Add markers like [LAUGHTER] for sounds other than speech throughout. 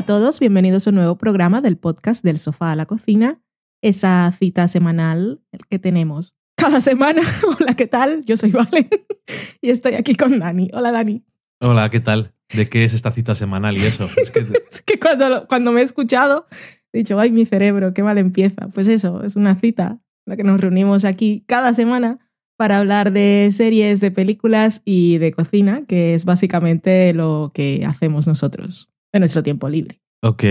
Hola a todos, bienvenidos a un nuevo programa del podcast del sofá a la cocina, esa cita semanal que tenemos cada semana. [LAUGHS] Hola, ¿qué tal? Yo soy Valen y estoy aquí con Dani. Hola, Dani. Hola, ¿qué tal? ¿De qué es esta cita semanal y eso? Es que, [LAUGHS] es que cuando, cuando me he escuchado, he dicho, ay, mi cerebro, qué mal empieza. Pues eso, es una cita en la que nos reunimos aquí cada semana para hablar de series, de películas y de cocina, que es básicamente lo que hacemos nosotros en nuestro tiempo libre. Ok.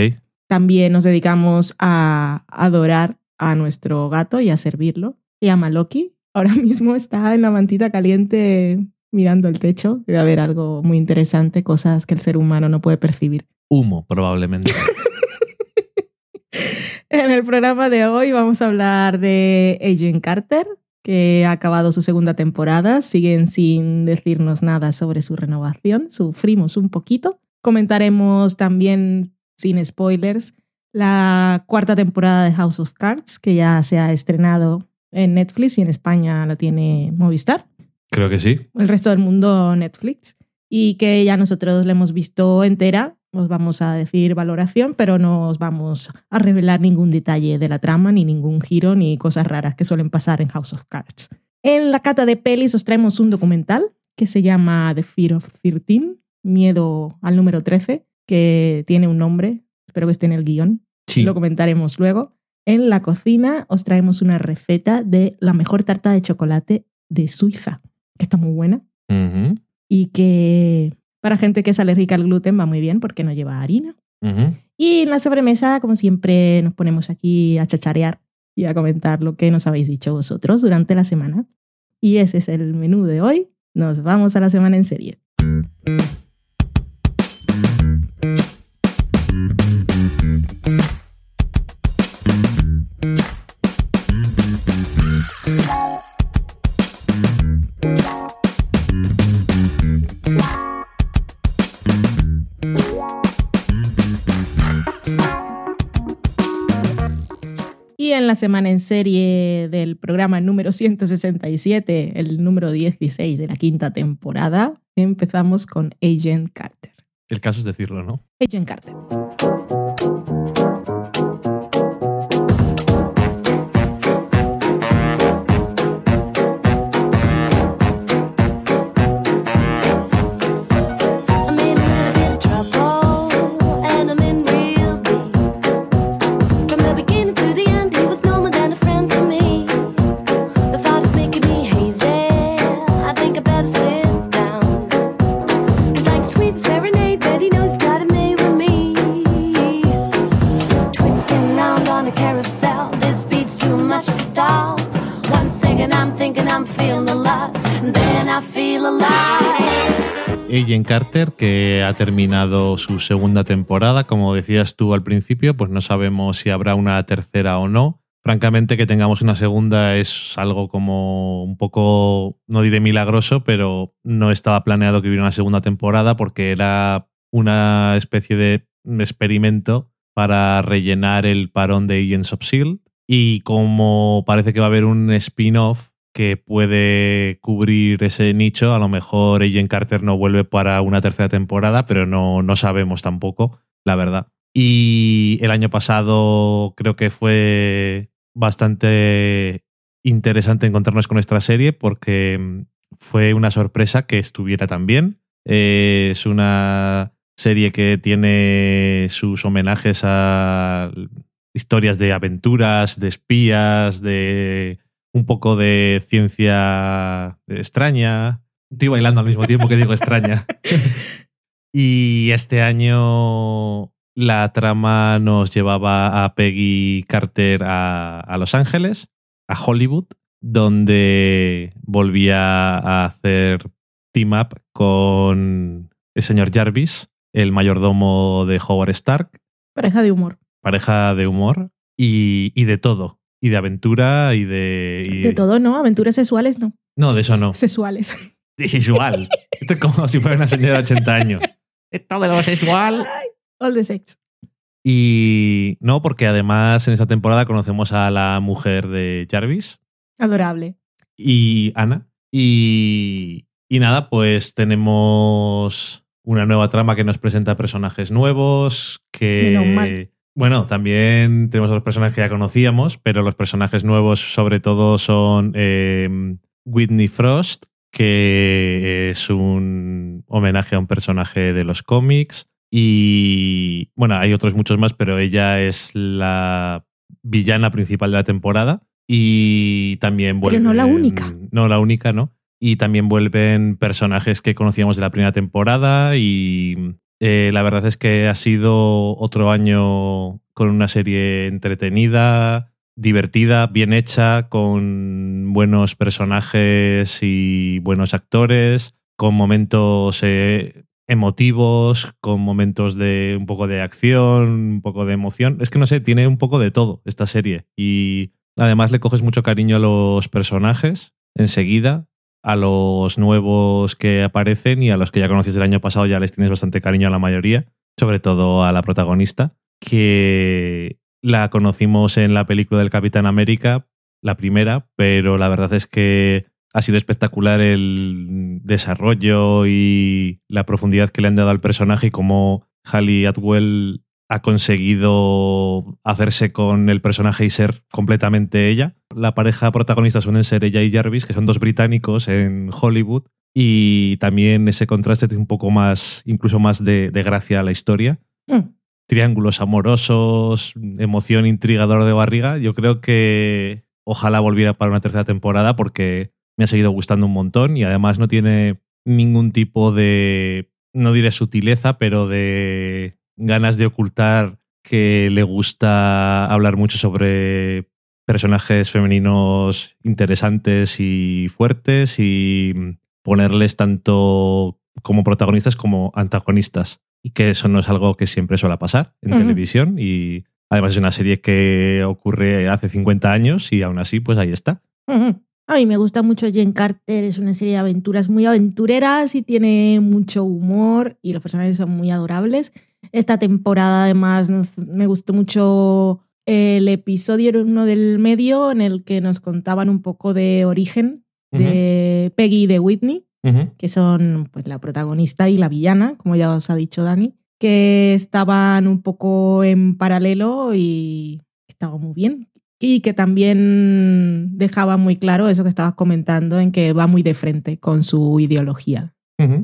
También nos dedicamos a adorar a nuestro gato y a servirlo. Y a Maloki ahora [LAUGHS] mismo está en la mantita caliente mirando el techo. Debe haber algo muy interesante, cosas que el ser humano no puede percibir. Humo, probablemente. [LAUGHS] en el programa de hoy vamos a hablar de Agent Carter, que ha acabado su segunda temporada. Siguen sin decirnos nada sobre su renovación. Sufrimos un poquito. Comentaremos también, sin spoilers, la cuarta temporada de House of Cards, que ya se ha estrenado en Netflix y en España la tiene Movistar. Creo que sí. El resto del mundo Netflix. Y que ya nosotros la hemos visto entera. Os vamos a decir valoración, pero no os vamos a revelar ningún detalle de la trama, ni ningún giro, ni cosas raras que suelen pasar en House of Cards. En la cata de pelis os traemos un documental que se llama The Fear of 13, Miedo al número 13, que tiene un nombre, espero que esté en el guion. Sí. Lo comentaremos luego. En la cocina os traemos una receta de la mejor tarta de chocolate de Suiza, que está muy buena y que para gente que es alérgica al gluten va muy bien porque no lleva harina. Y en la sobremesa, como siempre, nos ponemos aquí a chacharear y a comentar lo que nos habéis dicho vosotros durante la semana. Y ese es el menú de hoy. Nos vamos a la semana en serie. Semana en serie del programa número 167, el número 16 de la quinta temporada, empezamos con Agent Carter. El caso es decirlo, ¿no? Agent Carter. Agent Carter, que ha terminado su segunda temporada, como decías tú al principio, pues no sabemos si habrá una tercera o no. Francamente, que tengamos una segunda es algo como un poco, no diré milagroso, pero no estaba planeado que hubiera una segunda temporada porque era una especie de experimento para rellenar el parón de Agents of S.H.I.E.L.D. Y como parece que va a haber un spin-off que puede cubrir ese nicho, a lo mejor Agent Carter no vuelve para una tercera temporada, pero no, no sabemos tampoco, la verdad. Y el año pasado creo que fue bastante interesante encontrarnos con nuestra serie porque mm, fue una sorpresa que estuviera tan bien. Eh, es una serie que tiene sus homenajes a historias de aventuras, de espías, de un poco de ciencia extraña. Estoy bailando al mismo tiempo que digo extraña. [LAUGHS] y este año la trama nos llevaba a Peggy Carter a, a Los Ángeles, a Hollywood, donde volvía a hacer team up con el señor Jarvis, el mayordomo de Howard Stark, Pareja de humor. pareja de humor y, y de todo. Y de aventura y de. y- De todo, ¿no? Aventuras sexuales, no. No, de eso no. Sexuales. De sexual. Esto es como si fuera una señora de 80 años. Esto de lo sexual. All the sex. Y no, porque además en esta temporada conocemos a la mujer de Jarvis Adorable. y Ana. Y, y nada, pues tenemos una nueva trama que nos presenta personajes nuevos, que... Bueno, también tenemos a los personajes que ya conocíamos, pero los personajes nuevos sobre todo son eh, Whitney Frost, que es un homenaje a un personaje de los cómics. Y bueno, hay otros muchos más, pero ella es la villana principal de la temporada. Y también Pero vuelven. no la única. No, la única, ¿no? Y también vuelven personajes que conocíamos de la primera temporada. Y eh, la verdad es que ha sido otro año con una serie entretenida, divertida, bien hecha, con buenos personajes y buenos actores, con momentos eh, emotivos, con momentos de un poco de acción, un poco de emoción. Es que no sé, tiene un poco de todo esta serie. Y además le coges mucho cariño a los personajes enseguida. A los nuevos que aparecen y a los que ya conocías del año pasado ya les tienes bastante cariño a la mayoría, sobre todo a la protagonista, que la conocimos en la película del Capitán América, la primera, pero la verdad es que ha sido espectacular el desarrollo y la profundidad que le han dado al personaje y cómo Halle Atwell ha conseguido hacerse con el personaje y ser completamente ella. La pareja protagonista suelen ser ella y Jarvis, que son dos británicos en Hollywood, y también ese contraste tiene un poco más, incluso más de, de gracia a la historia Mm. triángulos amorosos, emoción intrigadora de barriga. Yo creo que ojalá volviera para una tercera temporada porque me ha seguido gustando un montón y además no tiene ningún tipo de, no diré sutileza, pero de ganas de ocultar que le gusta hablar mucho sobre personajes femeninos interesantes y fuertes y ponerles tanto como protagonistas como antagonistas y que eso no es algo que siempre suele pasar en televisión y además es una serie que ocurre hace 50 años y aún así pues ahí está. A mí me gusta mucho Jen Carter, es una serie de aventuras muy aventureras y tiene mucho humor y los personajes son muy adorables. Esta temporada además nos- me gustó mucho el episodio, era uno del medio, en el que nos contaban un poco de origen de Peggy y de Whitney, que son pues, la protagonista y la villana, como ya os ha dicho Dani, que estaban un poco en paralelo y estaba muy bien. Y que también dejaba muy claro eso que estabas comentando, en que va muy de frente con su ideología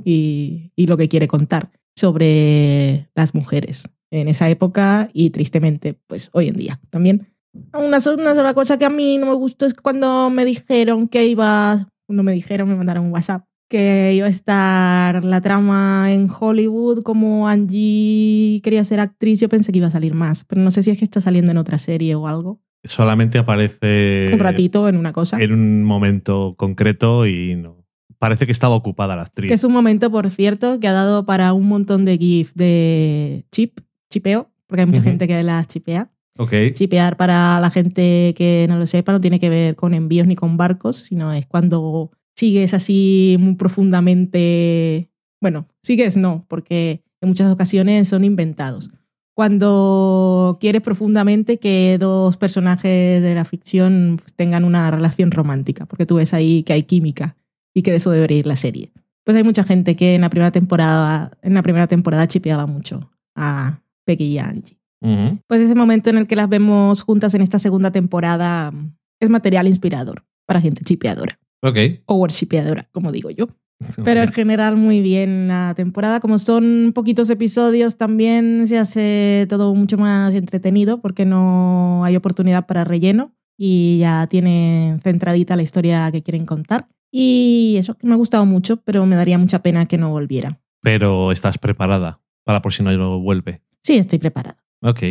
y, y lo que quiere contar sobre las mujeres en esa época y tristemente, pues hoy en día también. Una, una sola cosa que a mí no me gustó es cuando me dijeron que iba, cuando me dijeron, me mandaron un WhatsApp, que iba a estar la trama en Hollywood, como Angie quería ser actriz, yo pensé que iba a salir más, pero no sé si es que está saliendo en otra serie o algo. Solamente aparece Un ratito en una cosa. en un momento concreto y no. Parece que estaba ocupada la actriz. Que es un momento, por cierto, que ha dado para un montón de GIF de chip, chipeo, porque hay mucha gente que las chipea. Ok. Chipear para la gente que no lo sepa no tiene que ver con envíos ni con barcos, sino es cuando sigues así muy profundamente. Bueno, sigues no, porque en muchas ocasiones son inventados. Cuando quieres profundamente que dos personajes de la ficción tengan una relación romántica, porque tú ves ahí que hay química y que de eso debería ir la serie. Pues hay mucha gente que en la primera temporada, en la primera temporada chipeaba mucho a Peggy y a Angie. Ujú. Pues ese momento en el que las vemos juntas en esta segunda temporada mm, es material inspirador para gente chipeadora. Ok. O chipeadora, como digo yo. [LAUGHS] Pero en general muy bien la temporada. Como son poquitos episodios también se hace todo mucho más entretenido porque no hay oportunidad para relleno y ya tienen centradita la historia que quieren contar. Y eso que me ha gustado mucho, pero me daría mucha pena que no volviera. Pero estás preparada para por si no vuelve. Sí, estoy preparada. Ok.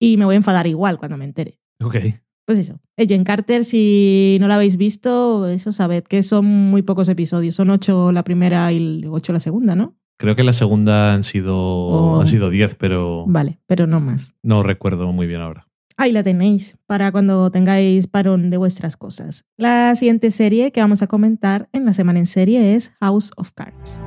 Y me voy a enfadar igual cuando me entere. Ok. Pues eso, Jen Carter, si no la habéis visto, eso sabed que son muy pocos episodios. Son ocho la primera y ocho la segunda, ¿no? Creo que la segunda han sido, Oh. han sido 10, pero Vale, pero no más. no recuerdo muy bien ahora. Ahí la tenéis para cuando tengáis parón de vuestras cosas. La siguiente serie que vamos a comentar en la semana en serie es House of Cards.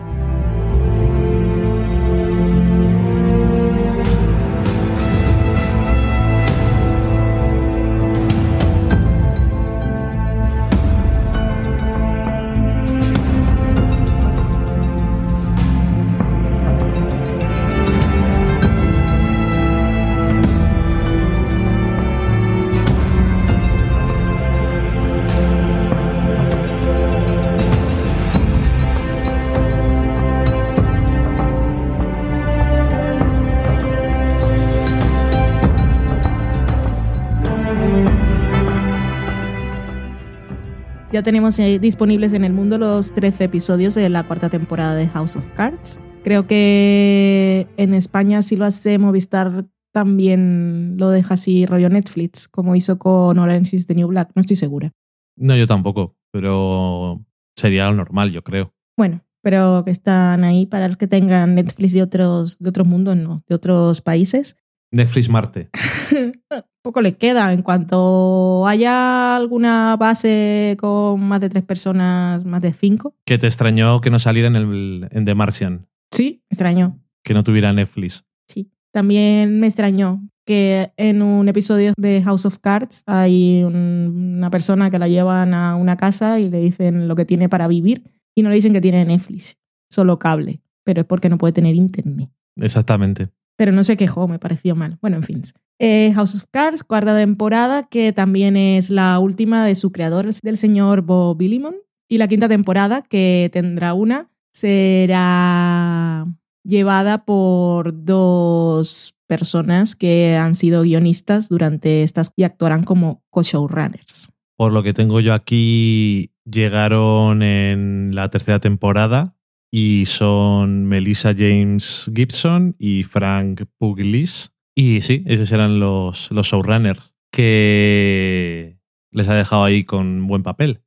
Ya tenemos eh, disponibles en el mundo los 13 episodios de la cuarta temporada de House of Cards. Creo que en España si lo hace Movistar también lo deja así rollo Netflix, como hizo con Orange is the New Black, no estoy segura. No, yo tampoco, pero sería lo normal, yo creo. Bueno, pero que están ahí para los que tengan Netflix de otros, de otros mundos, no, de otros países. Netflix Marte. [LAUGHS] [LAUGHS] Poco le queda. En cuanto haya alguna base con más de tres personas, más de cinco. Que te extrañó que no saliera en, el, en The Martian, Sí, extraño. que no tuviera Netflix. Sí. También me extrañó que en un episodio de House of Cards hay un- una persona que la llevan a una casa y le dicen lo que tiene para vivir y no le dicen que tiene Netflix, solo cable, pero es porque no puede tener internet. Exactamente. Pero no se quejó, me pareció mal. Bueno, en fin. Eh, House of Cards, cuarta temporada, que también es la última de su creador, del señor Bob Billimon. Y la quinta temporada, que tendrá una, será llevada por dos personas que han sido guionistas durante estas y actuarán como co-showrunners. Por lo que tengo yo aquí, llegaron en la tercera temporada y son Melissa James Gibson y Frank Pugliese. Y sí, esos eran los, los showrunners que les ha dejado ahí con buen papel.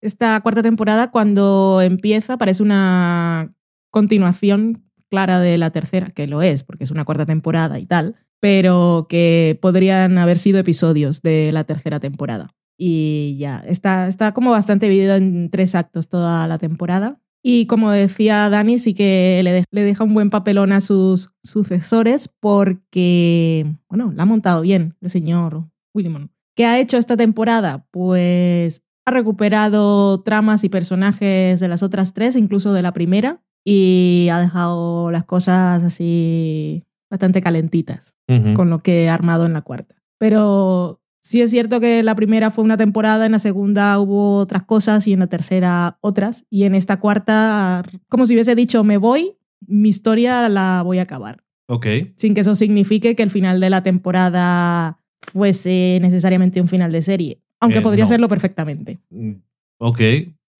Esta cuarta temporada, cuando empieza, parece una continuación clara de la tercera, que lo es, porque es una cuarta temporada y tal, pero que podrían haber sido episodios de la tercera temporada. Y ya, está, está como bastante dividido en tres actos toda la temporada. Y como decía Dani, sí que le, de- le deja un buen papelón a sus sucesores porque, bueno, la ha montado bien el señor Willimon. ¿Qué ha hecho esta temporada? Pues ha recuperado tramas y personajes de las otras tres, incluso de la primera, y ha dejado las cosas así bastante calentitas con lo que ha armado en la cuarta. Pero sí es cierto que la primera fue una temporada, en la segunda hubo otras cosas y en la tercera otras, y en esta cuarta, como si hubiese dicho, me voy, mi historia la voy a acabar Ok. sin que eso signifique que el final de la temporada fuese necesariamente un final de serie, aunque Eh, podría no. serlo perfectamente. Mm, Ok.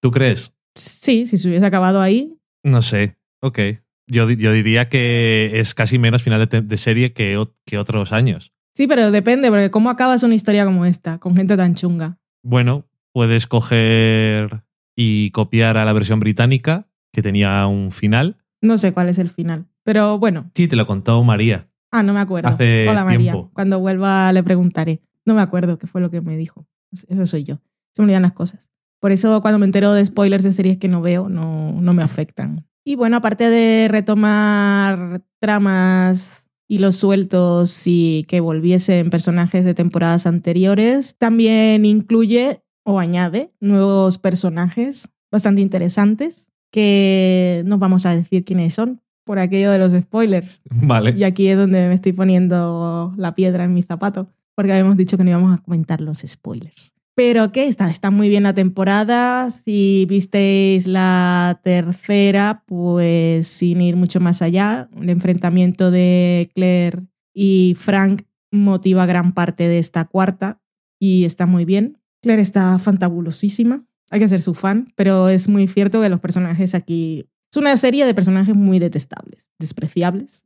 ¿Tú crees? Sí, si se hubiese acabado ahí, No sé. Ok. Yo, yo diría que es casi menos final de, de serie que, que otros años. Sí, pero depende, porque ¿cómo acabas una historia como esta, con gente tan chunga? Bueno, puedes coger y copiar a la versión británica, que tenía un final. No sé cuál es el final, pero bueno, Sí, te lo contó María. ah, no me acuerdo. Hace Hola María, tiempo. cuando vuelva le preguntaré. No me acuerdo qué fue lo que me dijo. Eso soy yo. Se me olvidan las cosas. Por eso cuando me entero de spoilers de series que no veo, no, no me afectan. Y bueno, aparte de retomar tramas y los sueltos y que volviesen personajes de temporadas anteriores, también incluye o añade nuevos personajes bastante interesantes que no vamos a decir quiénes son por aquello de los spoilers. Vale. Y aquí es donde me estoy poniendo la piedra en mi zapato, porque habíamos dicho que no íbamos a comentar los spoilers. Pero que está, está muy bien la temporada. Si visteis la tercera, pues sin ir mucho más allá, el enfrentamiento de Claire y Frank motiva gran parte de esta cuarta y está muy bien. Claire está fantabulosísima, hay que ser su fan, pero es muy cierto que los personajes aquí... Es una serie de personajes muy detestables, despreciables,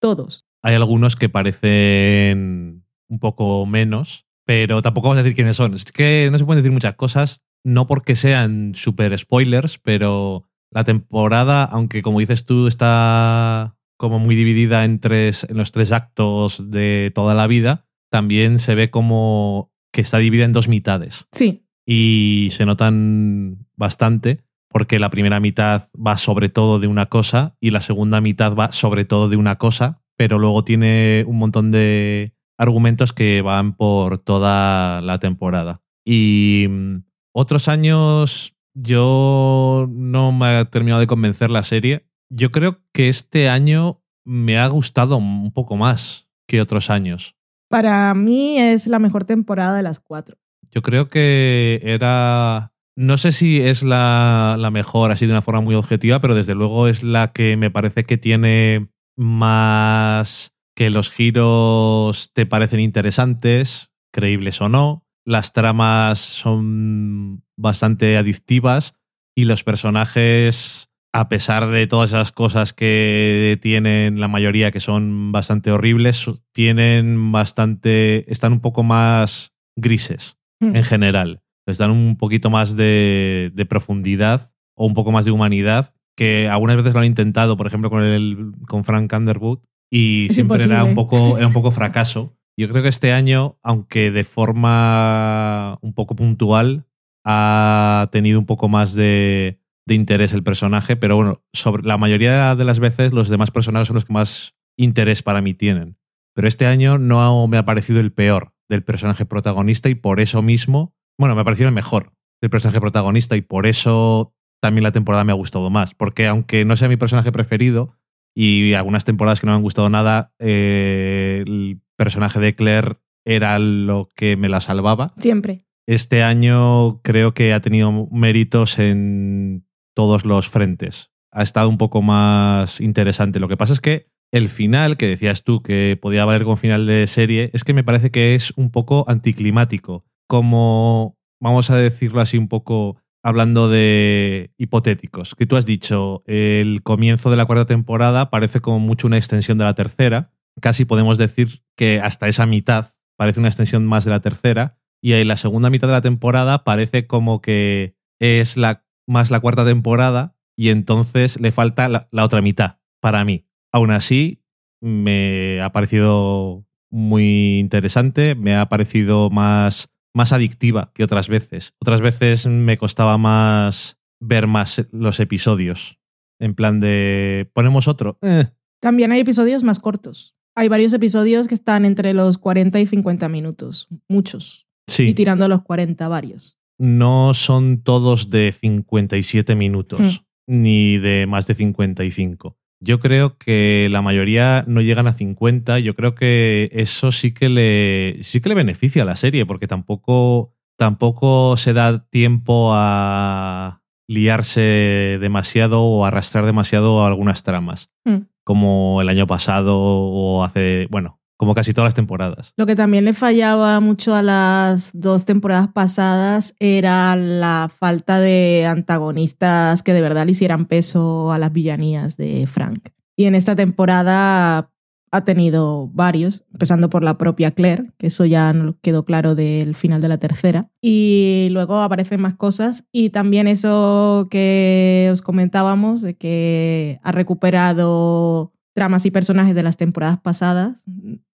todos. Hay algunos que parecen un poco menos, pero tampoco vamos a decir quiénes son. Es que no se pueden decir muchas cosas, no porque sean super spoilers, pero la temporada, aunque como dices tú, está como muy dividida en, tres, en los tres actos de toda la vida, también se ve como que está dividida en dos mitades. Sí, y se notan bastante porque la primera mitad va sobre todo de una cosa y la segunda mitad va sobre todo de una cosa, pero luego tiene un montón de argumentos que van por toda la temporada. Y mm, otros años yo no me ha terminado de convencer la serie. Yo creo que este año me ha gustado un poco más que otros años. para mí es la mejor temporada de las cuatro. Yo creo que era. No sé si es la, la mejor, así de una forma muy objetiva, pero desde luego es la que me parece que tiene más. Que los giros te parecen interesantes, creíbles o no. Las tramas son bastante adictivas y los personajes, a pesar de todas esas cosas que tienen la mayoría que son bastante horribles, tienen bastante, están un poco más grises Mm. en general. Les dan un poquito más de, de profundidad o un poco más de humanidad que algunas veces lo han intentado, por ejemplo, con, el, con Frank Underwood y Es siempre era un, poco, era un poco fracaso. Yo creo que este año, aunque de forma un poco puntual, ha tenido un poco más de, de interés el personaje, pero bueno, sobre la mayoría de las veces los demás personajes son los que más interés para mí tienen. Pero este año no me ha parecido el peor del personaje protagonista y por eso mismo, bueno, me ha parecido el mejor del personaje protagonista y por eso también la temporada me ha gustado más. Porque aunque no sea mi personaje preferido y algunas temporadas que no me han gustado nada, eh, el personaje de Claire era lo que me la salvaba. Siempre. Este año creo que ha tenido méritos en todos los frentes. Ha estado un poco más interesante. Lo que pasa es que el final, que decías tú que podía valer como final de serie, es que me parece que es un poco anticlimático. Como, vamos a decirlo así un poco hablando de hipotéticos, que tú has dicho, el comienzo de la cuarta temporada parece como mucho una extensión de la tercera. Casi podemos decir que hasta esa mitad parece una extensión más de la tercera. Y ahí la segunda mitad de la temporada parece como que es la, más la cuarta temporada y entonces le falta la, la otra mitad para mí. Aún así, me ha parecido muy interesante, me ha parecido más, más adictiva que otras veces. Otras veces me costaba más ver más los episodios. En plan de, ponemos otro. Eh, También hay episodios más cortos. Hay varios episodios que están entre los 40 y 50 minutos. Muchos. sí, Y tirando a los 40 varios. no son todos de 57 minutos, ni de más de 55. Yo creo que la mayoría no llegan a 50. Yo creo que eso sí que le, sí que le beneficia a la serie, porque tampoco, tampoco se da tiempo a liarse demasiado o arrastrar demasiado algunas tramas, Mm. como el año pasado o hace, bueno, como casi todas las temporadas. Lo que también le fallaba mucho a las dos temporadas pasadas era la falta de antagonistas que de verdad le hicieran peso a las villanías de Frank. Y en esta temporada ha tenido varios, empezando por la propia Claire, que eso ya quedó claro del final de la tercera. Y luego aparecen más cosas. Y también eso que os comentábamos, de que ha recuperado tramas y personajes de las temporadas pasadas,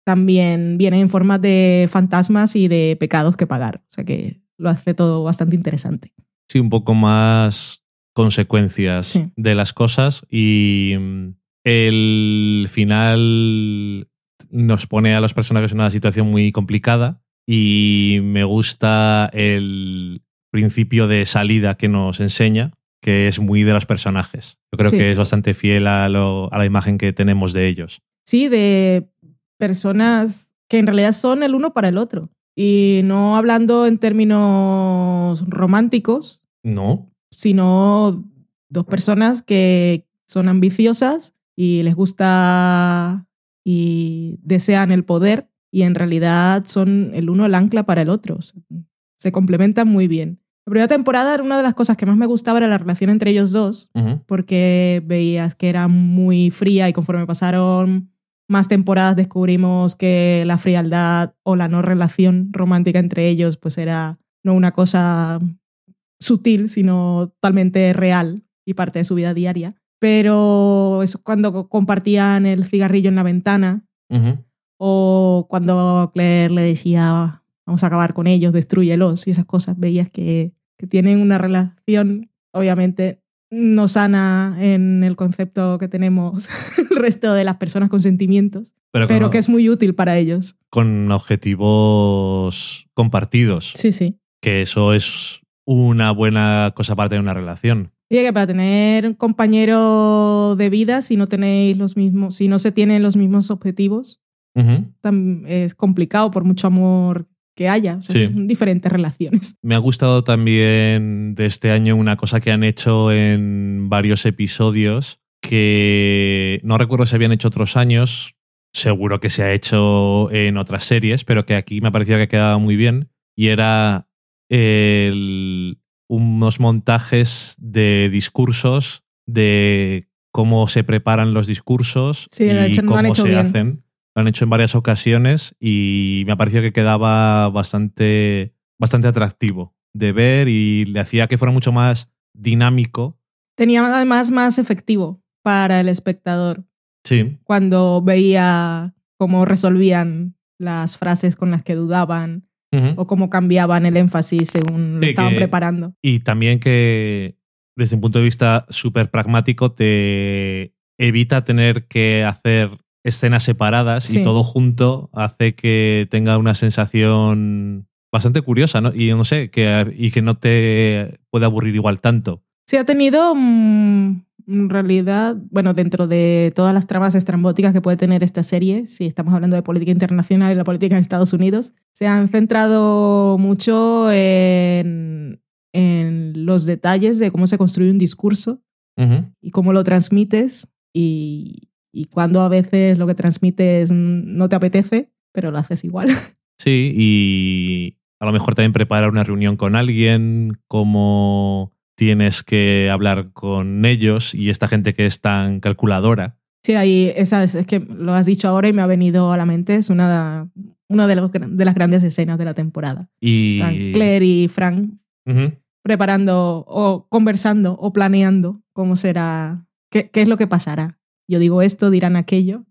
también viene en forma de fantasmas y de pecados que pagar. O sea que lo hace todo bastante interesante. sí, un poco más consecuencias Sí. de las cosas y mm, el final nos pone a los personajes en una situación muy complicada y me gusta el principio de salida que nos enseña, que es muy de los personajes. Yo creo Sí. que es bastante fiel a, lo- a la imagen que tenemos de ellos. Sí, de personas que en realidad son el uno para el otro. Y no hablando en términos románticos, ¿No? sino dos personas que son ambiciosas y les gusta y desean el poder y en realidad son el uno el ancla para el otro. Se complementan muy bien. La primera temporada era una de las cosas que más me gustaba era la relación entre ellos dos, porque veías que era muy fría y conforme pasaron más temporadas descubrimos que la frialdad o la no relación romántica entre ellos pues era no una cosa sutil, sino totalmente real y parte de su vida diaria. Pero cuando co- compartían el cigarrillo en la ventana o cuando Claire le decía vamos a acabar con ellos, destruyelos y esas cosas, veías que, que tienen una relación obviamente no sana en el concepto que tenemos [LAUGHS] el resto de las personas con sentimientos, Pero, pero que es muy útil para ellos. con objetivos compartidos. Sí, sí. que eso es una buena cosa para tener una relación. Y que para tener un compañero de vida, si no tenéis los mismos, si no se tienen los mismos objetivos, es complicado por mucho amor que haya. O sea, Sí. Son diferentes relaciones. Me ha gustado también de este año una cosa que han hecho en varios episodios que no recuerdo si habían hecho otros años, seguro que se ha hecho en otras series, pero que aquí me ha parecido que quedaba muy bien y era el, unos montajes de discursos, de cómo se preparan los discursos Sí, y hecho- cómo se bien. hacen. Lo han hecho en varias ocasiones y me ha parecido que quedaba bastante, bastante atractivo de ver y le hacía que fuera mucho más dinámico. Tenía además más efectivo para el espectador Sí, cuando veía cómo resolvían las frases con las que dudaban o cómo cambiaban el énfasis según lo estaban que- preparando. Y también que desde un punto de vista súper pragmático te evita tener que hacer escenas separadas Sí. y todo junto hace que tenga una sensación bastante curiosa, ¿no? Y no sé, que, y que no te puede aburrir igual tanto. Sí, ha tenido mm, en realidad, bueno, dentro de todas las tramas estrambóticas que puede tener esta serie, si estamos hablando de política internacional y la política de Estados Unidos, se han centrado mucho en, en los detalles de cómo se construye un discurso Ujú. y cómo lo transmites y, y cuando a veces lo que transmites no te apetece, pero lo haces igual. [LAUGHS] Sí, y a lo mejor también preparar una reunión con alguien, cómo tienes que hablar con ellos y esta gente que es tan calculadora. Sí, ahí, esa es, es que lo has dicho ahora y me ha venido a la mente, es una, una de, los gra- de las grandes escenas de la temporada. Y... Están Claire y Frank preparando o conversando o planeando cómo será, qué, qué es lo que pasará. Yo digo esto, dirán aquello.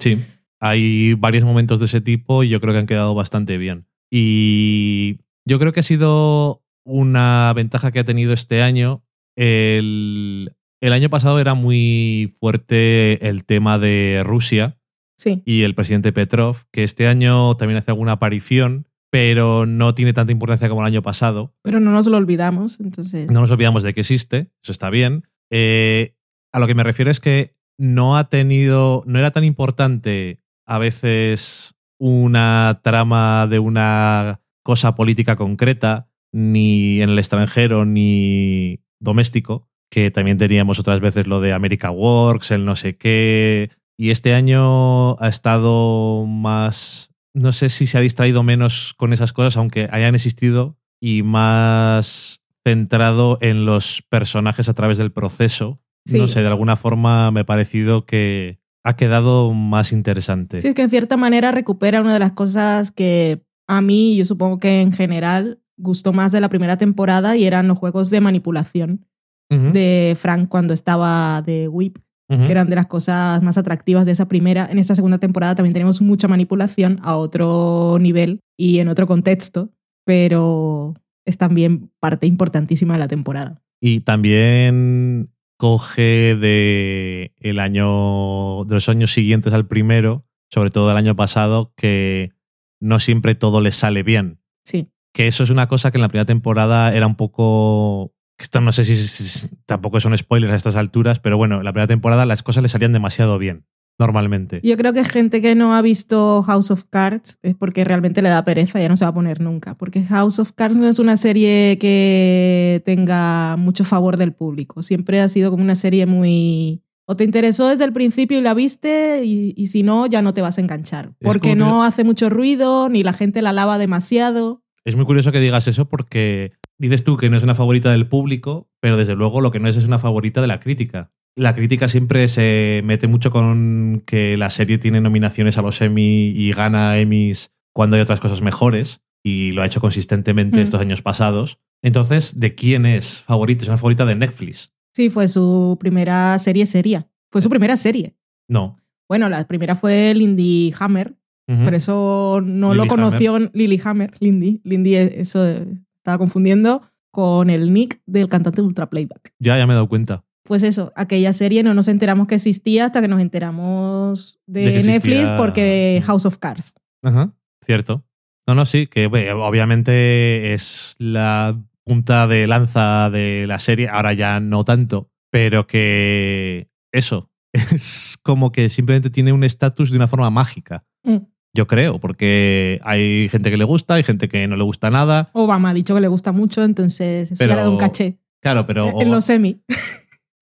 Sí, hay varios momentos de ese tipo y yo creo que han quedado bastante bien. Y yo creo que ha sido una ventaja que ha tenido este año. El, el año pasado era muy fuerte el tema de Rusia Sí, y el presidente Petrov, que este año también hace alguna aparición, pero no tiene tanta importancia como el año pasado. pero no nos lo olvidamos, entonces... No nos olvidamos de que existe, eso está bien. Eh, a lo que me refiero es que no ha tenido, no era tan importante a veces una trama de una cosa política concreta, ni en el extranjero, ni doméstico, que también teníamos otras veces lo de America Works, el no sé qué. Y este año ha estado más, no sé si se ha distraído menos con esas cosas, aunque hayan existido, y más centrado en los personajes a través del proceso. Sí. No sé, de alguna forma me ha parecido que ha quedado más interesante. Sí, es que en cierta manera recupera una de las cosas que a mí, yo supongo que en general, gustó más de la primera temporada y eran los juegos de manipulación de Frank cuando estaba de Whip, que eran de las cosas más atractivas de esa primera. En esta segunda temporada también tenemos mucha manipulación a otro nivel y en otro contexto, pero es también parte importantísima de la temporada. Y también coge de el año de los años siguientes al primero, sobre todo del año pasado, que no siempre todo le sale bien. Sí, Que eso es una cosa que en la primera temporada era un poco. Esto no sé si, si- tampoco son spoilers a estas alturas, pero bueno, en la primera temporada las cosas le salían demasiado bien, normalmente. Yo creo que gente que no ha visto House of Cards es porque realmente le da pereza, ya no se va a poner nunca. Porque House of Cards no es una serie que tenga mucho favor del público. Siempre ha sido como una serie muy... O te interesó desde el principio y la viste, y, y si no, ya no te vas a enganchar. Porque que- no hace mucho ruido, ni la gente la lava demasiado. Es muy curioso que digas eso porque dices tú que no es una favorita del público, pero desde luego lo que no es es una favorita de la crítica. La crítica siempre se mete mucho con que la serie tiene nominaciones a los Emmy y gana Emmys cuando hay otras cosas mejores, y lo ha hecho consistentemente Mm. estos años pasados. Entonces, ¿de quién es favorita? Es una favorita de Netflix. Sí, fue su primera serie seria. Fue su primera serie. No. Bueno, la primera fue Lindy Hammer. Por eso no lo conoció Lily Hammer, Lindy. Lindy, eh, eso eh, estaba confundiendo con el nick del cantante Ultra Playback. Ya, ya me he dado cuenta. Pues eso, aquella serie no nos enteramos que existía hasta que nos enteramos de, Netflix existía- porque House of Cards. Ajá, cierto. No, no, sí, que bueno, obviamente es la punta de lanza de la serie, ahora ya no tanto, pero que eso, [LAUGHS] es como que simplemente tiene un estatus de una forma mágica, Mm. yo creo, porque hay gente que le gusta, hay gente que no le gusta nada. Obama ha dicho que le gusta mucho, entonces eso ya Pero- le da un caché. Claro, pero en los semi.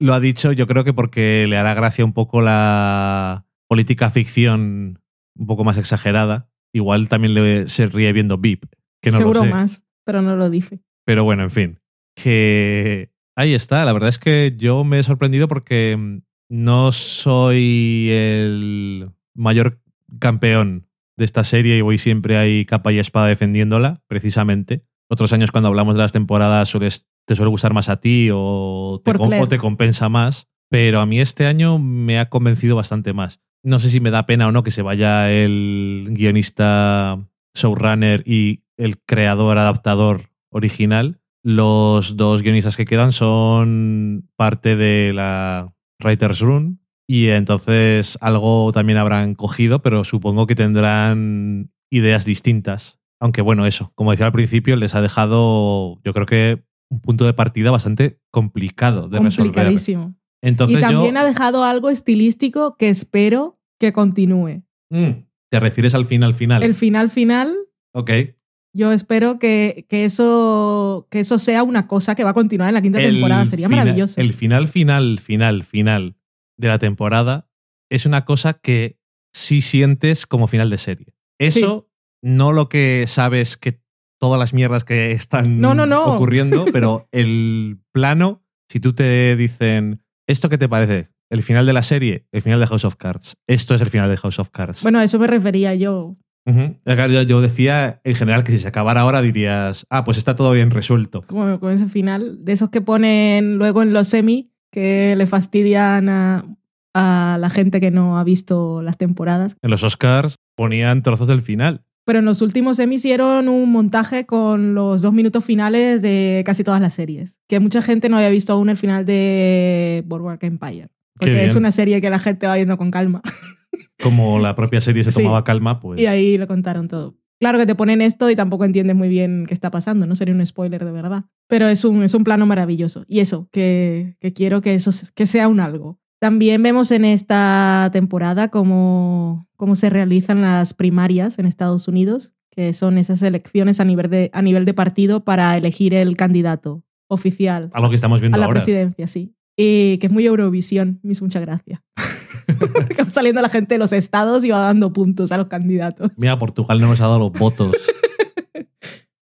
Lo ha dicho yo creo que porque le hará gracia un poco la política ficción un poco más exagerada. Igual también le, se ríe viendo VIP, que no Seguro lo sé. más, pero no lo dice. Pero bueno, en fin. que ahí está. La verdad es que yo me he sorprendido porque mm, no soy el mayor campeón de esta serie y voy siempre ahí capa y espada defendiéndola, precisamente. Otros años cuando hablamos de las temporadas sueles- te suele gustar más a ti o te, Por com- Claire. o te compensa más, pero a mí este año me ha convencido bastante más. No sé si me da pena o no que se vaya el guionista showrunner y el creador adaptador original. Los dos guionistas que quedan son parte de la Writer's Room y entonces algo también habrán cogido, pero supongo que tendrán ideas distintas. Aunque bueno, eso, como decía al principio, les ha dejado, yo creo que un punto de partida bastante complicado de resolver. Entonces y también yo, ha dejado algo estilístico que espero que continúe. Mm, ¿Te refieres al final final? El final final, ok. yo espero que, que eso, que eso sea una cosa que va a continuar en la quinta El temporada. Sería fina- maravilloso. El final, final, final, final de la temporada es una cosa que sí sientes como final de serie. Eso, no lo que sabes que todas las mierdas que están No, no, no. ocurriendo, [LAUGHS] pero el plano, si tú te dicen, ¿esto qué te parece? El final de la serie, el final de House of Cards. Esto es el final de House of Cards. Bueno, a eso me refería yo. Ujú. Yo- Yo decía en general que si se acabara ahora dirías, ah, pues está todo bien resuelto. Como con ese final, de esos que ponen luego en los semi, que le fastidian a, a la gente que no ha visto las temporadas. En los Oscars ponían trozos del final. Pero en los últimos Emmy hicieron un montaje con los dos minutos finales de casi todas las series. Que mucha gente no había visto aún el final de Boardwalk Empire. Porque es una serie que la gente va viendo con calma. Como la propia serie se Sí. tomaba calma, pues. Y ahí lo contaron todo. Claro que te ponen esto y tampoco entiendes muy bien qué está pasando, no sería un spoiler de verdad. Pero es un, es un plano maravilloso. Y eso, que, que quiero que eso que sea un algo. También vemos en esta temporada cómo, cómo se realizan las primarias en Estados Unidos, que son esas elecciones a nivel de, a nivel de partido para elegir el candidato oficial Algo que estamos viendo a la ahora. presidencia, sí. Y que es muy Eurovisión, me hizo mucha gracia. Porque [LAUGHS] va saliendo la gente de los estados y va dando puntos a los candidatos. Mira, Portugal no nos ha dado los votos. [LAUGHS]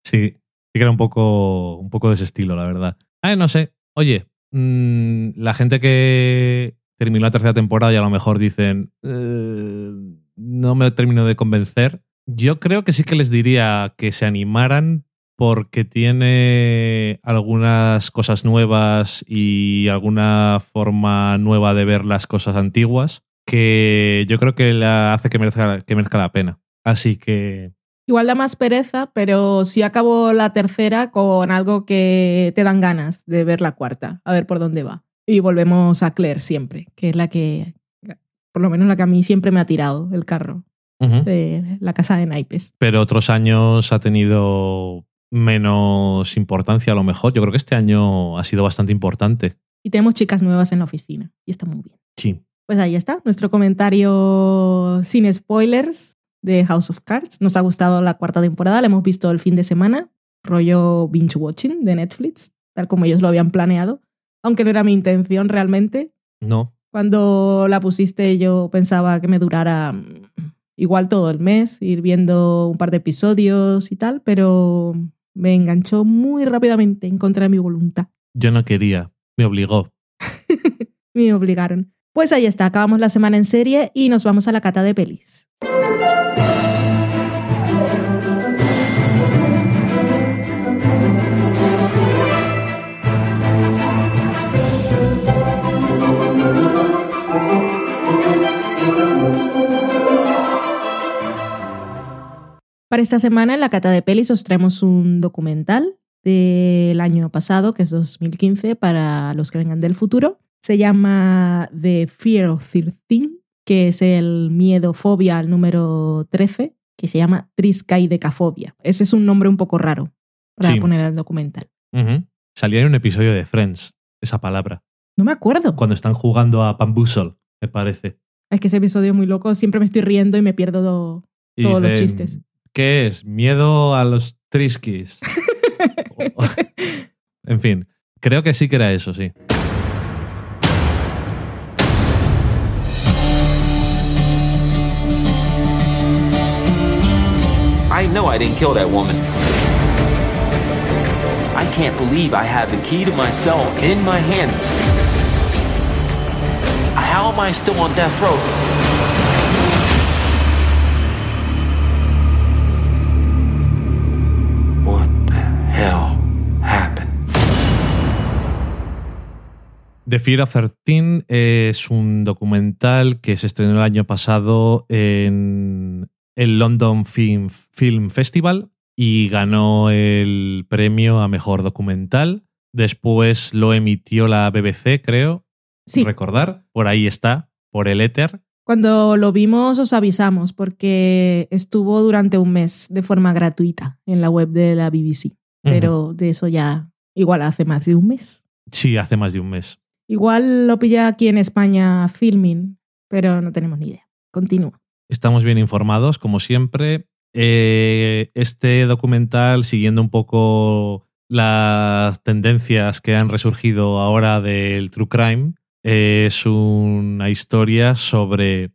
Sí, sí que era un poco, un poco de ese estilo, la verdad. Ah, no sé. Oye, mm, la gente que terminó la tercera temporada y a lo mejor dicen, "Eh, no me termino de convencer. Yo creo que sí que les diría que se animaran porque tiene algunas cosas nuevas y alguna forma nueva de ver las cosas antiguas que yo creo que la hace que merezca, que merezca la pena. Así que Igual da más pereza, pero sí acabó la tercera con algo que te dan ganas de ver la cuarta, a ver por dónde va. Y volvemos a Claire siempre, que es la que, por lo menos la que a mí siempre me ha tirado el carro de la casa de naipes. pero otros años ha tenido menos importancia a lo mejor. Yo creo que este año ha sido bastante importante. Y tenemos chicas nuevas en la oficina, y está muy bien. Sí. Pues ahí está, nuestro comentario sin spoilers de House of Cards. Nos ha gustado la cuarta temporada, la hemos visto el fin de semana, rollo binge watching de Netflix, tal como ellos lo habían planeado, aunque no era mi intención realmente. No. Cuando la pusiste yo pensaba que me durara mm, igual todo el mes, ir viendo un par de episodios y tal, pero me enganchó muy rápidamente en contra de mi voluntad. Yo no quería. Me obligó. [LAUGHS] Me obligaron. Pues ahí está, acabamos la semana en serie y nos vamos a la cata de pelis. Para esta semana en la cata de pelis os traemos un documental del año pasado, que es 2015, para los que vengan del futuro. Se llama The Fear of 13, que es el miedo fobia al número 13, que se llama Triskaidecafobia. Ese es un nombre un poco raro para Sí. poner al documental. Salía en un episodio de Friends esa palabra. No me acuerdo. Cuando están jugando a Bamboozle, me parece. Es que ese episodio es muy loco. Siempre me estoy riendo y me pierdo do- Y todos los chistes. ¿Qué es? Miedo a los Triskis. [LAUGHS] en fin, creo que sí que era eso, sí. I know I didn't kill that woman. I can't believe I have the key to my cell in my hands. How am I still on death row? The Fear of 13 es un documental que se estrenó el año pasado en el London Film, Film Festival y ganó el premio a mejor documental. Después lo emitió la BBC, creo, Sí, recordar. Por ahí está, por el éter. cuando lo vimos os avisamos porque estuvo durante un mes de forma gratuita en la web de la BBC. Pero de eso ya igual hace más de un mes. Sí, hace más de un mes. Igual lo pilla aquí en España filming, pero no tenemos ni idea. Continúa. Estamos bien informados, como siempre. Eh, este documental, siguiendo un poco las tendencias que han resurgido ahora del True Crime, es una historia sobre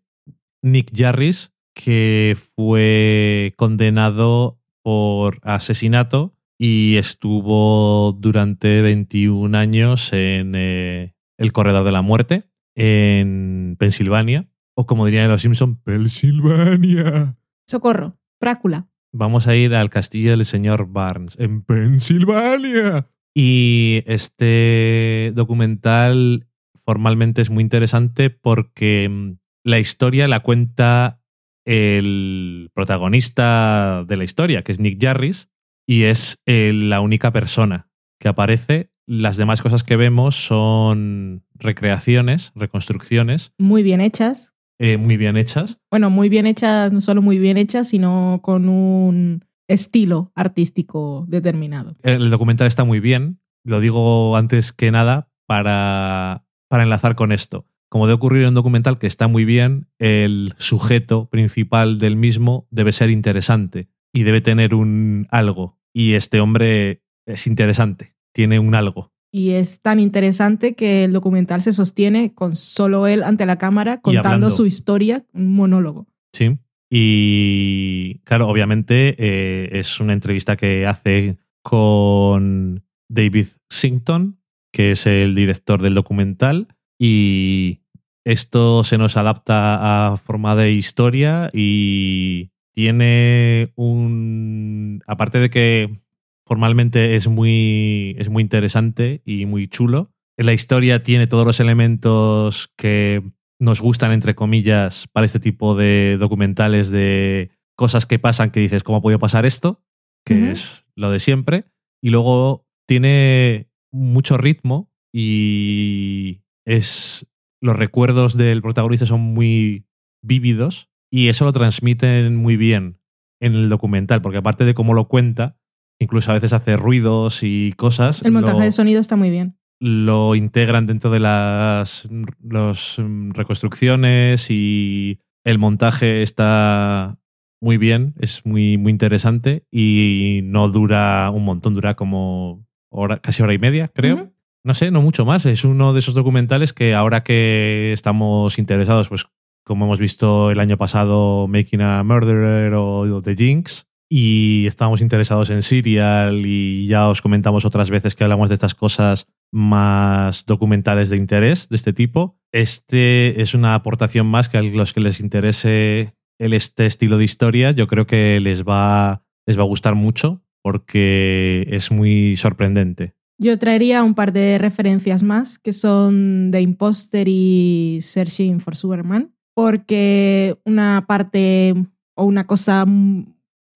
Nick Jarris, que fue condenado por asesinato y estuvo durante 21 años en eh, el Corredor de la Muerte, en Pensilvania, o como dirían los Simpson, Pensilvania. Socorro, Prácula. Vamos a ir al castillo del señor Barnes, en Pensilvania. Y este documental formalmente es muy interesante porque mm, la historia la cuenta el protagonista de la historia, que es Nick Jarris, y es eh, la única persona que aparece. Las demás cosas que vemos son recreaciones, reconstrucciones, Muy bien hechas. eh, muy bien hechas. Bueno, muy bien hechas, no solo muy bien hechas, sino con un estilo artístico determinado. El documental está muy bien, lo digo antes que nada para, para enlazar con esto. Como debe ocurrir en un documental que está muy bien, el sujeto principal del mismo debe ser interesante y debe tener un algo. Y este hombre es interesante, tiene un algo. Y es tan interesante que el documental se sostiene con solo él ante la cámara contando su historia, un monólogo. Sí. Y claro, obviamente eh, es una entrevista que hace con David Sington, que es el director del documental, y esto se nos adapta a forma de historia y tiene un... Aparte de que formalmente es muy, es muy interesante y muy chulo, la historia tiene todos los elementos que nos gustan, entre comillas, para este tipo de documentales de cosas que pasan que dices, ¿cómo ha podido pasar esto? Que es lo de siempre. Y luego tiene mucho ritmo y es los recuerdos del protagonista son muy vívidos y eso lo transmiten muy bien en el documental, porque aparte de cómo lo cuenta, incluso a veces hace ruidos y cosas. El montaje lo- de sonido está muy bien. lo integran dentro de las los, mm, reconstrucciones y el montaje está muy bien, es muy, muy interesante y no dura un montón, dura como hora, casi hora y media, creo. No sé, no mucho más. Es uno de esos documentales que ahora que estamos interesados, pues como hemos visto el año pasado, Making a Murderer o The Jinx, y estábamos interesados en Serial y ya os comentamos otras veces que hablamos de estas cosas más documentales de interés de este tipo. Este es una aportación más que a los que les interese el, este estilo de historia, yo creo que les va, les va a gustar mucho porque es muy sorprendente. Yo traería un par de referencias más que son The Imposter y Searching for Superman, porque una parte o una cosa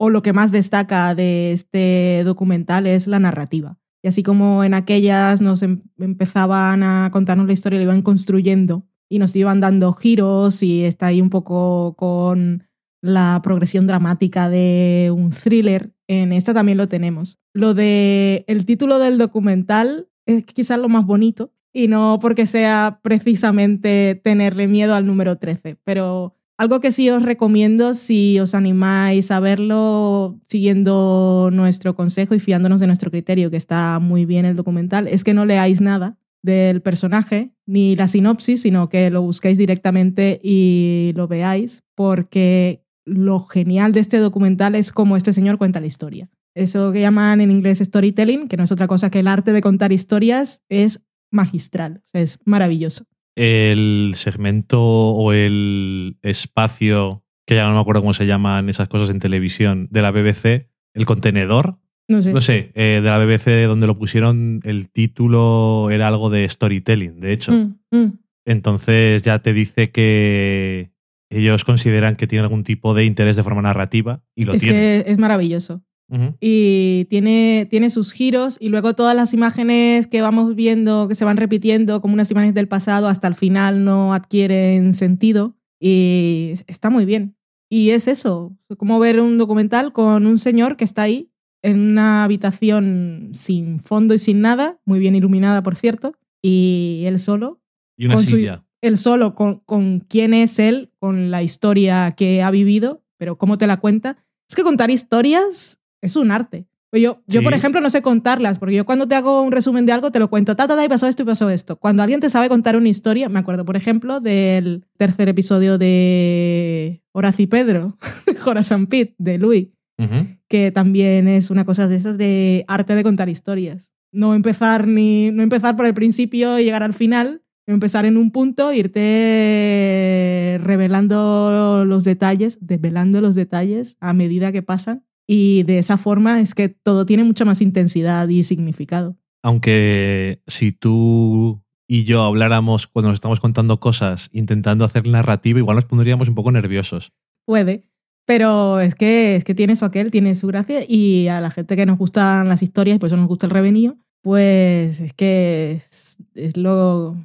o lo que más destaca de este documental es la narrativa. Y así como en aquellas nos em- empezaban a contarnos la historia, lo iban construyendo y nos iban dando giros y está ahí un poco con la progresión dramática de un thriller. En esta también lo tenemos. Lo de el título del documental es quizás lo más bonito y no porque sea precisamente tenerle miedo al número 13, pero algo que sí os recomiendo si os animáis a verlo siguiendo nuestro consejo y fiándonos de nuestro criterio, que está muy bien el documental, es que no leáis nada del personaje ni la sinopsis, sino que lo busquéis directamente y lo veáis, porque lo genial de este documental es cómo este señor cuenta la historia. Eso que llaman en inglés storytelling, que no es otra cosa que el arte de contar historias, es magistral, es maravilloso. El segmento o el espacio, que ya no me acuerdo cómo se llaman esas cosas en televisión, de la BBC, el contenedor, No sé. no sé, eh, de la BBC donde lo pusieron, el título era algo de storytelling, de hecho. Mm, mm. Entonces ya te dice que ellos consideran que tiene algún tipo de interés de forma narrativa y lo Es tiene. que es maravilloso. Ujú. y tiene, tiene sus giros y luego todas las imágenes que vamos viendo, que se van repitiendo como unas imágenes del pasado, hasta el final no adquieren sentido y está muy bien. Y es eso, como ver un documental con un señor que está ahí en una habitación sin fondo y sin nada, muy bien iluminada por cierto, y él solo, Y una con su- silla. él solo con, con quién es él, con la historia que ha vivido, pero cómo te la cuenta. Es que contar historias es un arte. Pues Yo, yo, Sí. por ejemplo, no sé contarlas, porque yo cuando te hago un resumen de algo te lo cuento, ta, ta, ta, y pasó esto y pasó esto. Cuando alguien te sabe contar una historia, me acuerdo, por ejemplo, del tercer episodio de Horacio y Pedro, [LAUGHS] Horace Pitt, de Louis, Ujú. que también es una cosa de esas de arte de contar historias. No empezar, ni, no empezar por el principio y llegar al final, empezar en un punto, irte revelando los detalles, desvelando los detalles a medida que pasan. Y de esa forma es que todo tiene mucha más intensidad y significado. Aunque si tú y yo habláramos cuando nos estamos contando cosas intentando hacer narrativa, igual nos pondríamos un poco nerviosos. Puede. Pero es que, es que tiene su aquel, tiene su gracia. Y a la gente que nos gustan las historias y por eso nos gusta el revenio, pues es que es, es lo,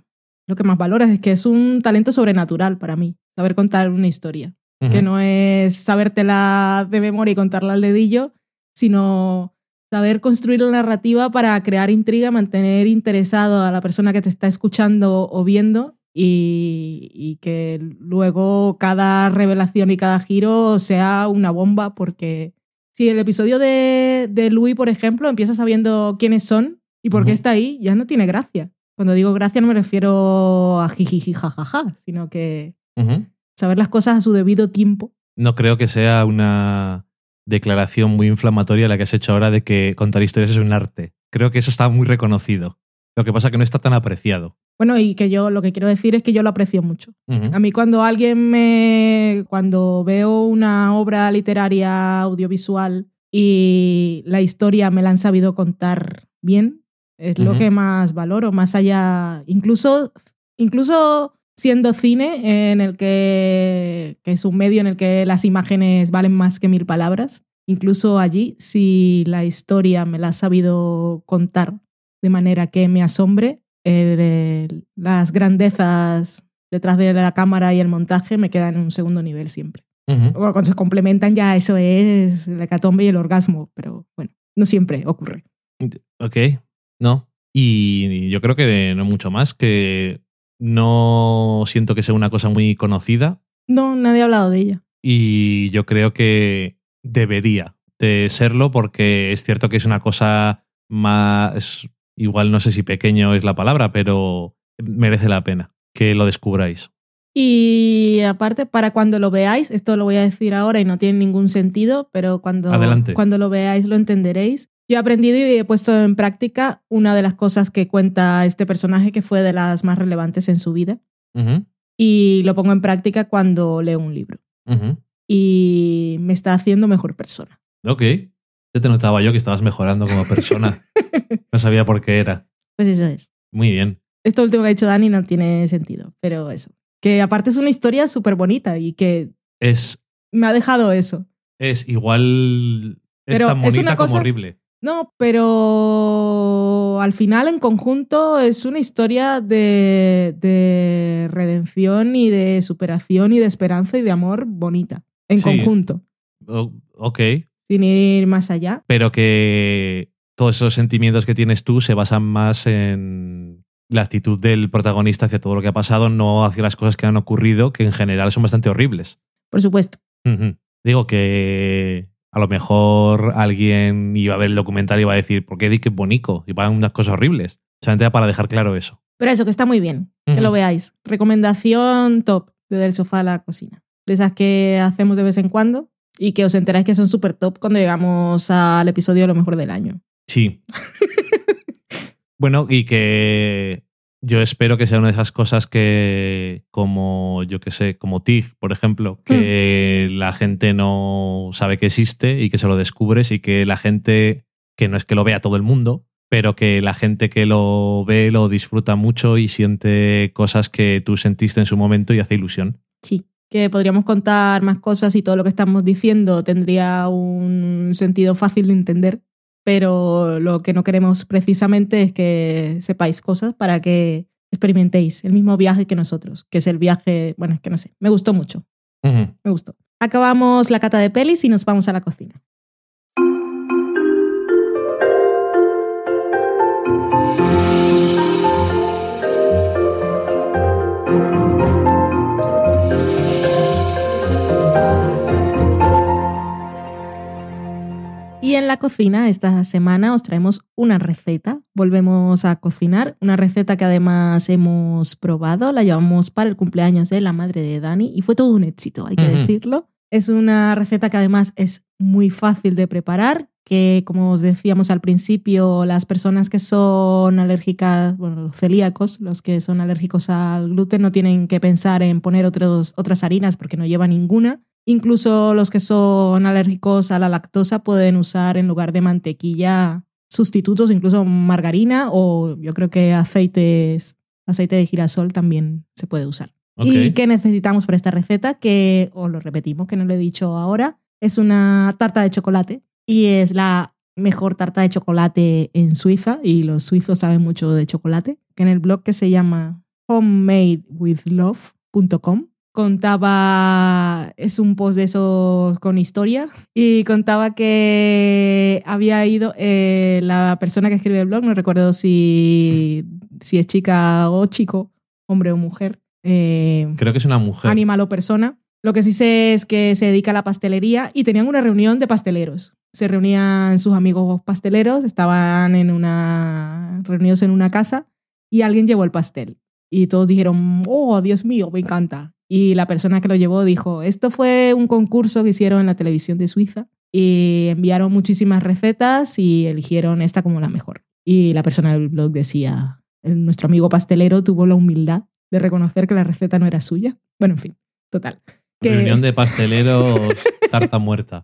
lo que más valoras. Es que es un talento sobrenatural para mí, saber contar una historia. Que no es sabértela de memoria y contarla al dedillo, sino saber construir la narrativa para crear intriga, mantener interesado a la persona que te está escuchando o viendo y, y que luego cada revelación y cada giro sea una bomba porque si el episodio de, de Louis, por ejemplo, empieza sabiendo quiénes son y por qué Ujú. está ahí, ya no tiene gracia. Cuando digo gracia no me refiero a jijiji jajaja, sino que Ujú. Saber las cosas a su debido tiempo. No creo que sea una declaración muy inflamatoria la que has hecho ahora de que contar historias es un arte. Creo que eso está muy reconocido. Lo que pasa es que no está tan apreciado. Bueno, y que yo lo que quiero decir es que yo lo aprecio mucho. A mí cuando alguien me... cuando veo una obra literaria audiovisual y la historia me la han sabido contar bien, es lo que más valoro, más allá, incluso, incluso siendo cine en el que, que es un medio en el que las imágenes valen más que mil palabras, incluso allí, si la historia me la ha sabido contar de manera que me asombre, el- el- las grandezas detrás de la cámara y el montaje me quedan en un segundo nivel siempre. O cuando se complementan ya eso es la hecatombe y el orgasmo, pero bueno, no siempre ocurre. Ok, no. Y yo creo que no mucho más, que no siento que sea una cosa muy conocida No, nadie ha hablado de ella. y yo creo que debería de serlo porque es cierto que es una cosa más, igual no sé si pequeño es la palabra, pero merece la pena que lo descubráis. Y aparte, para cuando lo veáis, esto lo voy a decir ahora y no tiene ningún sentido, pero cuando, Adelante. cuando lo veáis lo entenderéis. Yo he aprendido y he puesto en práctica una de las cosas que cuenta este personaje que fue de las más relevantes en su vida. Y lo pongo en práctica cuando leo un libro. Y me está haciendo mejor persona. Ok. Ya te notaba yo que estabas mejorando como persona. [LAUGHS] No sabía por qué era. Pues eso es. Muy bien. Esto último que ha dicho Dani no tiene sentido, pero eso. Que aparte es una historia súper bonita y que Es, me ha dejado eso. es igual. Es Pero tan es una bonita como horrible. No, pero al final en conjunto es una historia de, de redención y de superación y de esperanza y de amor bonita. En Sí. conjunto, O- ok. sin ir más allá. Pero que todos esos sentimientos que tienes tú se basan más en la actitud del protagonista hacia todo lo que ha pasado, no hacia las cosas que han ocurrido, que en general son bastante horribles. Por supuesto. Digo que a lo mejor alguien iba a ver el documental y iba a decir, ¿por qué que es bonito? Y van unas cosas horribles. Solamente para dejar claro eso. Pero eso, que está muy bien. Que lo veáis. Recomendación top de Del sofá a la cocina. De esas que hacemos de vez en cuando. Y que os enteráis que son súper top cuando llegamos al episodio de lo mejor del año. Sí. [LAUGHS] bueno, y que yo espero que sea una de esas cosas que, como yo que sé, como TIG, por ejemplo, que la gente no sabe que existe y que se lo descubres y que la gente, que no es que lo vea todo el mundo, pero que la gente que lo ve lo disfruta mucho y siente cosas que tú sentiste en su momento y hace ilusión. Sí. Que podríamos contar más cosas y todo lo que estamos diciendo tendría un sentido fácil de entender, pero lo que no queremos precisamente es que sepáis cosas para que experimentéis el mismo viaje que nosotros, que es el viaje, bueno, es que no sé, me gustó mucho, me gustó. Acabamos la cata de pelis y nos vamos a la cocina. Y en la cocina esta semana os traemos una receta. Volvemos a cocinar, una receta que además hemos probado, la llevamos para el cumpleaños de la madre de Dani y fue todo un éxito, hay que decirlo. Es una receta que además es muy fácil de preparar, que como os decíamos al principio, las personas que son alérgicas, bueno, los celíacos, los que son alérgicos al gluten, no tienen que pensar en poner otros, otras harinas porque no lleva ninguna. Incluso los que son alérgicos a la lactosa pueden usar en lugar de mantequilla sustitutos, incluso margarina o yo creo que aceites, aceite de girasol también se puede usar. ¿Y qué necesitamos para esta receta? Que, os lo repetimos, que no lo he dicho ahora, es una tarta de chocolate y es la mejor tarta de chocolate en Suiza y los suizos saben mucho de chocolate, que en el blog que se llama homemadewithlove.com contaba, es un post de esos con historia, y contaba que había ido eh, la persona que escribe el blog, no recuerdo si, si es chica o chico, hombre o mujer, eh, Creo que es una mujer. animal o persona. Lo que sí sé es que se dedica a la pastelería y tenían una reunión de pasteleros. Se reunían sus amigos pasteleros, estaban en una reunidos en una casa y alguien llevó el pastel. Y todos dijeron, oh, Dios mío, me encanta. Y la persona que lo llevó dijo, esto fue un concurso que hicieron en la televisión de Suiza y enviaron muchísimas recetas y eligieron esta como la mejor. Y la persona del blog decía, "El- nuestro amigo pastelero tuvo la humildad de reconocer que la receta no era suya. Bueno, en fin, total. Que Reunión de pasteleros, [LAUGHS] tarta muerta.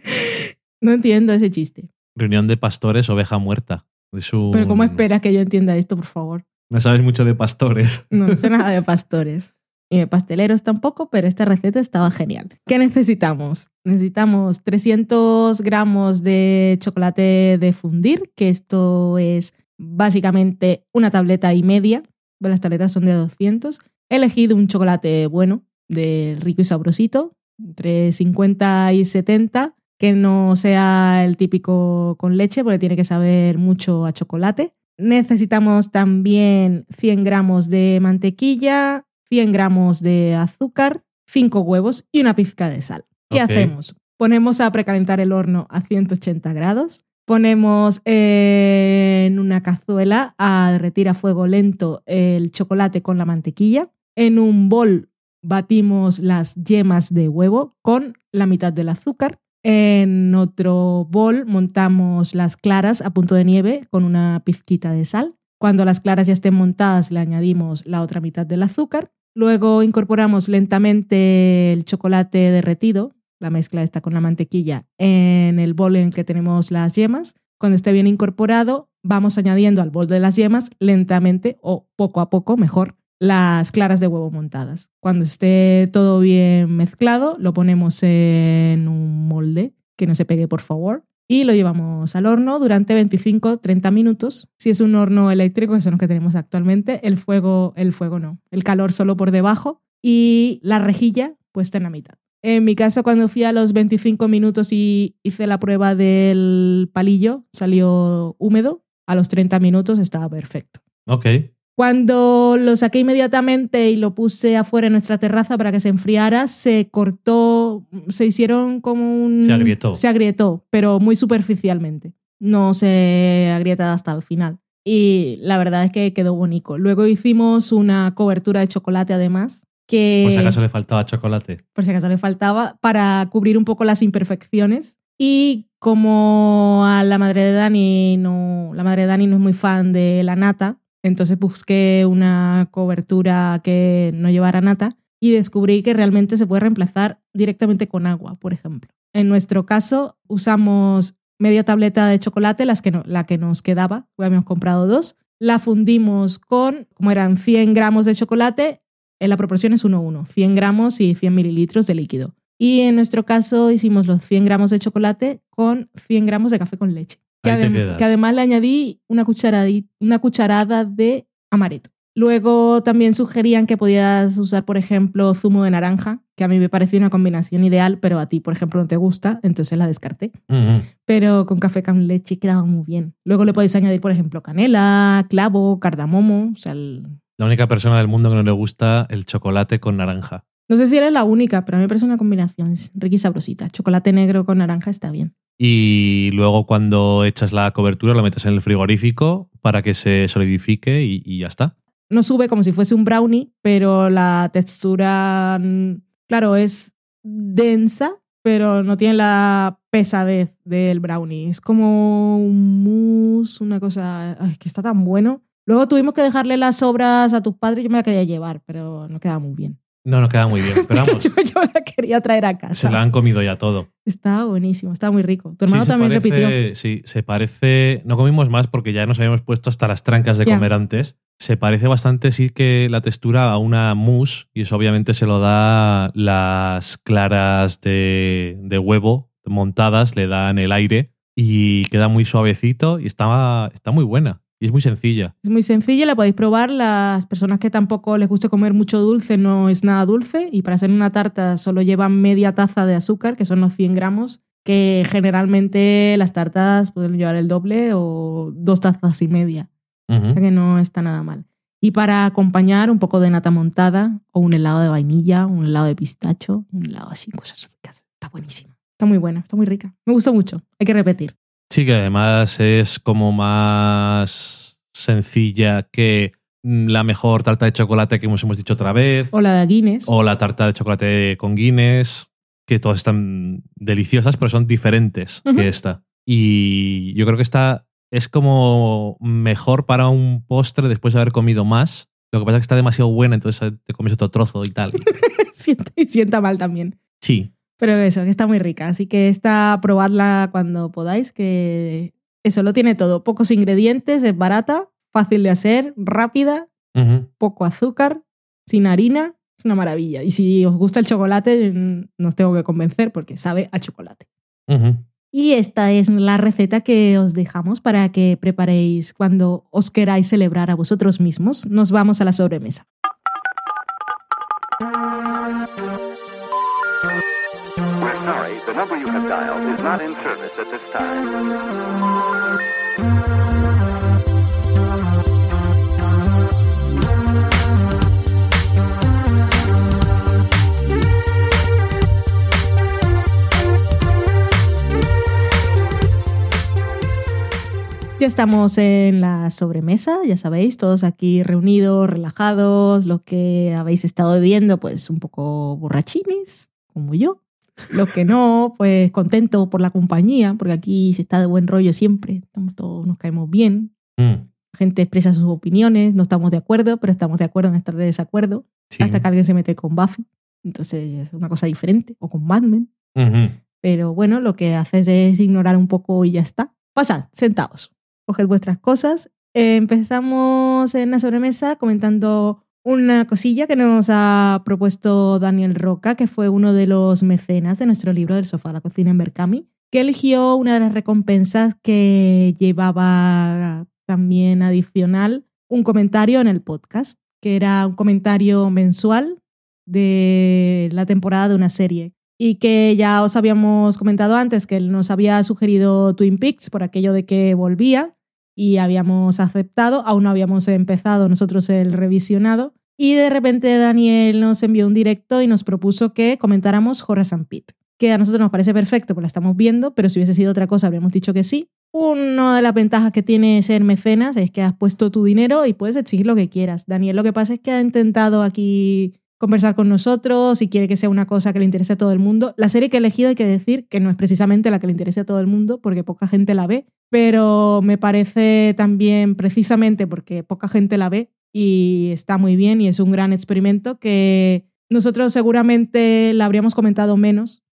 No entiendo ese chiste. Reunión de pastores, oveja muerta. Es un- Pero ¿cómo esperas que yo entienda esto, por favor? No sabes mucho de pastores. No sé nada de [LAUGHS] pastores. De pasteleros tampoco, pero esta receta estaba genial. ¿Qué necesitamos? Necesitamos 300 gramos de chocolate de fundir, que esto es básicamente una tableta y media. Las tabletas son de 200. He elegido un chocolate bueno, de rico y sabrosito, entre 50 y 70, que no sea el típico con leche, porque tiene que saber mucho a chocolate. Necesitamos también 100 gramos de mantequilla, 100 gramos de azúcar, 5 huevos y una pizca de sal. ¿Qué hacemos? Ponemos a precalentar el horno a 180 grados. Ponemos en una cazuela a derretir a fuego lento el chocolate con la mantequilla. En un bol batimos las yemas de huevo con la mitad del azúcar. En otro bol montamos las claras a punto de nieve con una pizquita de sal. Cuando las claras ya estén montadas le añadimos la otra mitad del azúcar. Luego incorporamos lentamente el chocolate derretido, la mezcla está con la mantequilla, en el bol en que tenemos las yemas. Cuando esté bien incorporado, vamos añadiendo al bol de las yemas lentamente o poco a poco, mejor, las claras de huevo montadas. Cuando esté todo bien mezclado, lo ponemos en un molde, que no se pegue por favor, y lo llevamos al horno durante 25-30 minutos. Si es un horno eléctrico, que son los que tenemos actualmente, el fuego, el fuego no, el calor solo por debajo y la rejilla puesta en la mitad. En mi caso, cuando fui a los 25 minutos y hice la prueba del palillo, salió húmedo. A los 30 minutos estaba perfecto. Ok. Cuando lo saqué inmediatamente y lo puse afuera en nuestra terraza para que se enfriara, se cortó, se hicieron como un... Se agrietó. Se agrietó, pero muy superficialmente. No se agrieta hasta el final. Y la verdad es que quedó bonito. Luego hicimos una cobertura de chocolate además, que Por si acaso le faltaba chocolate. por si acaso le faltaba, para cubrir un poco las imperfecciones. Y como a la madre de Dani no, la madre de Dani no es muy fan de la nata, entonces busqué una cobertura que no llevara nata y descubrí que realmente se puede reemplazar directamente con agua, por ejemplo. En nuestro caso usamos media tableta de chocolate, las que no- la que nos quedaba, habíamos comprado dos, la fundimos con, como eran 100 gramos de chocolate, en la proporción es 1-1, 100 gramos y 100 mililitros de líquido. Y en nuestro caso hicimos los 100 gramos de chocolate con 100 gramos de café con leche. Que, adem- además le añadí una, una cucharada de amaretto. Luego también sugerían que podías usar, por ejemplo, zumo de naranja, que a mí me parecía una combinación ideal, pero a ti, por ejemplo, no te gusta, entonces la descarté. Pero con café con leche quedaba muy bien. Luego le podéis añadir, por ejemplo, canela, clavo, cardamomo, o sea, el- La única persona del mundo que no le gusta el chocolate con naranja. No sé si eres la única, pero a mí me parece una combinación rica y sabrosita. Chocolate negro con naranja está bien. Y luego cuando echas la cobertura lo metes en el frigorífico para que se solidifique y, y ya está. No sube como si fuese un brownie, pero la textura, mm, claro, es densa, pero no tiene la pesadez del brownie. Es como un mousse, una cosa ay, que está tan bueno. Luego tuvimos que dejarle las sobras a tus padres, yo me la quería llevar, pero no queda muy bien. No, no queda muy bien. Pero [LAUGHS] vamos, yo, yo la quería traer a casa. se la han comido ya todo. Está buenísimo, está muy rico. Tu hermano Sí, se también repitió. parece, sí, se parece. No comimos más porque ya nos habíamos puesto hasta las trancas de comer antes. Se parece bastante, sí, que la textura a una mousse, y eso obviamente se lo da las claras de, de huevo montadas, le dan el aire y queda muy suavecito y está, está muy buena. Y es muy sencilla. Es muy sencilla, la podéis probar. Las personas que tampoco les guste comer mucho dulce no es nada dulce y para hacer una tarta solo llevan media taza de azúcar, que son los 100 gramos, que generalmente las tartas pueden llevar el doble o dos tazas y media, Ujú. o sea que no está nada mal. Y para acompañar un poco de nata montada o un helado de vainilla, un helado de pistacho, un helado así, cosas ricas. Está buenísima. Está muy buena, está muy rica. Me gusta mucho. Hay que repetir. Sí, que además es como más sencilla que mm, la mejor tarta de chocolate que hemos, hemos dicho otra vez. O la de Guinness. O la tarta de chocolate con Guinness, que todas están deliciosas, pero son diferentes que esta. Y yo creo que esta es como mejor para un postre después de haber comido más. Lo que pasa es que está demasiado buena, entonces te comes otro trozo y tal. [LAUGHS] sienta, y sienta mal también. Sí. Pero eso, que está muy rica. Así que esta, probadla cuando podáis, que eso lo tiene todo. Pocos ingredientes, es barata, fácil de hacer, rápida, poco azúcar, sin harina. Es una maravilla. Y si os gusta el chocolate, mm, no os tengo que convencer porque sabe a chocolate. Y esta es la receta que os dejamos para que preparéis cuando os queráis celebrar a vosotros mismos. Nos vamos a la sobremesa. The number you have dialed is not in service at this time. Ya estamos en la sobremesa, ya sabéis, todos aquí reunidos, relajados, los que habéis estado bebiendo, pues un poco borrachines, como yo. Los que no, pues contentos por la compañía, porque aquí se está de buen rollo siempre, estamos todos, nos caemos bien, Mm. gente expresa sus opiniones, no estamos de acuerdo, pero estamos de acuerdo en estar de desacuerdo, Sí. hasta que alguien se mete con Buffy, entonces es una cosa diferente, o con Mad Men. Ujú. Pero bueno, lo que haces es ignorar un poco y ya está. Pasad, sentaos, coged vuestras cosas. Eh, empezamos en la sobremesa comentando una cosilla que nos ha propuesto Daniel Roca, que fue uno de los mecenas de nuestro libro del sofá a la cocina en Berkami, que eligió una de las recompensas que llevaba también adicional un comentario en el podcast, que era un comentario mensual de la temporada de una serie. Y que ya os habíamos comentado antes que él nos había sugerido Twin Peaks por aquello de que volvía y habíamos aceptado, aún no habíamos empezado nosotros el revisionado y de repente Daniel nos envió un directo y nos propuso que comentáramos Horace and Pete, que a nosotros nos parece perfecto, pues la estamos viendo, pero si hubiese sido otra cosa habríamos dicho que sí. Una de las ventajas que tiene ser mecenas es que has puesto tu dinero y puedes exigir lo que quieras. Daniel lo que pasa es que ha intentado aquí conversar con nosotros, si quiere que sea una cosa que le interese a todo el mundo. La serie que he elegido hay que decir que no es precisamente la que le interese a todo el mundo, porque poca gente la ve, pero me parece también precisamente porque poca gente la ve y está muy bien y es un gran experimento que nosotros seguramente la habríamos comentado menos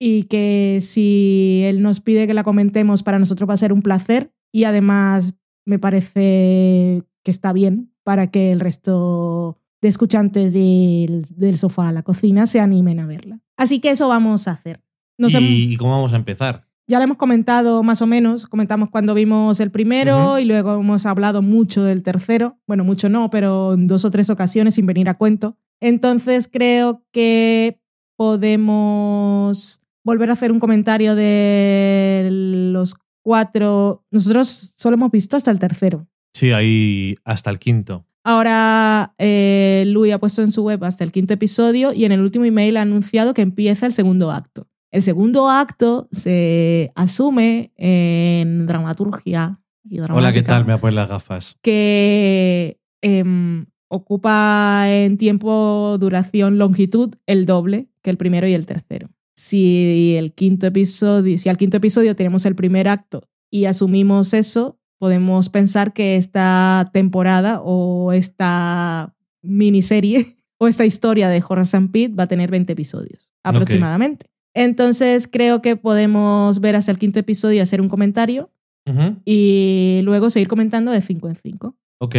y que si él nos pide que la comentemos, para nosotros va a ser un placer y además me parece que está bien para que el resto de escuchantes del, del sofá a la cocina se animen a verla. Así que eso vamos a hacer. Nos ¿Y, cómo vamos a empezar? ya lo hemos comentado más o menos, comentamos cuando vimos el primero y luego hemos hablado mucho del tercero, bueno, mucho no, pero en dos o tres ocasiones sin venir a cuento. Entonces creo que podemos volver a hacer un comentario de los cuatro. Nosotros solo hemos visto hasta el tercero. Sí, ahí hasta el quinto. Ahora eh, Louis ha puesto en su web hasta el quinto episodio y en el último email ha anunciado que empieza el segundo acto. El segundo acto se asume en dramaturgia. y Hola, ¿qué tal? Me voy a poner las gafas. que em, ocupa en tiempo, duración, longitud el doble que el primero y el tercero. Si el quinto episodio, si al quinto episodio tenemos el primer acto y asumimos eso, podemos pensar que esta temporada o esta miniserie [LAUGHS] o esta historia de Horace and Pete va a tener 20 episodios aproximadamente. Entonces creo que podemos ver hasta el quinto episodio y hacer un comentario y luego seguir comentando de 5 en 5. Ok.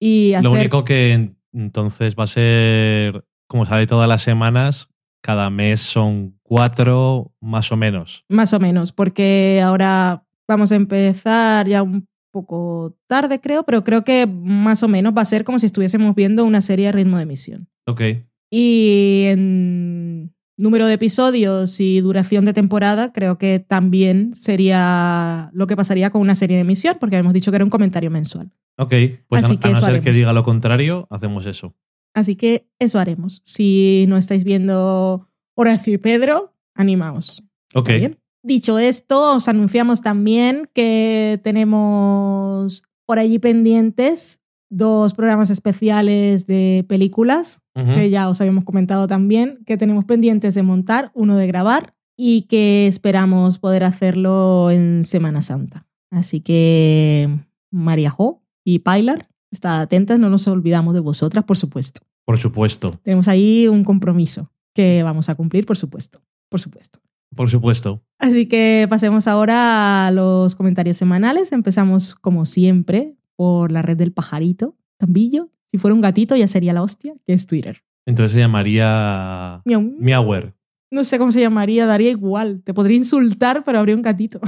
Y hacer, Lo único que en- entonces va a ser, como sale todas las semanas, cada mes son cuatro más o menos. más o menos, porque ahora vamos a empezar ya un poco tarde, creo, pero creo que más o menos va a ser como si estuviésemos viendo una serie a ritmo de emisión. Ok. Y en número de episodios y duración de temporada, creo que también sería lo que pasaría con una serie de emisión, porque hemos dicho que era un comentario mensual. Ok. Pues a, Así a que no ser que diga lo contrario, hacemos eso. Así que eso haremos. Si no estáis viendo Horacio y Pedro, animaos. ¿Está Ok. bien? Dicho esto, os anunciamos también que tenemos por allí pendientes dos programas especiales de películas, que ya os habíamos comentado también, que tenemos pendientes de montar, uno de grabar y que esperamos poder hacerlo en Semana Santa. Así que María Jo y Pilar, estad atentas, no nos olvidamos de vosotras, por supuesto. Por supuesto. Tenemos ahí un compromiso que vamos a cumplir, por supuesto. Por supuesto. Por supuesto. Así que pasemos ahora a los comentarios semanales. Empezamos, como siempre, por la red del pajarito, Tambillo. Si fuera un gatito ya sería la hostia, que es Twitter. Entonces se llamaría Miau. Miauer, No sé cómo se llamaría, daría igual. Te podría insultar, pero habría un gatito.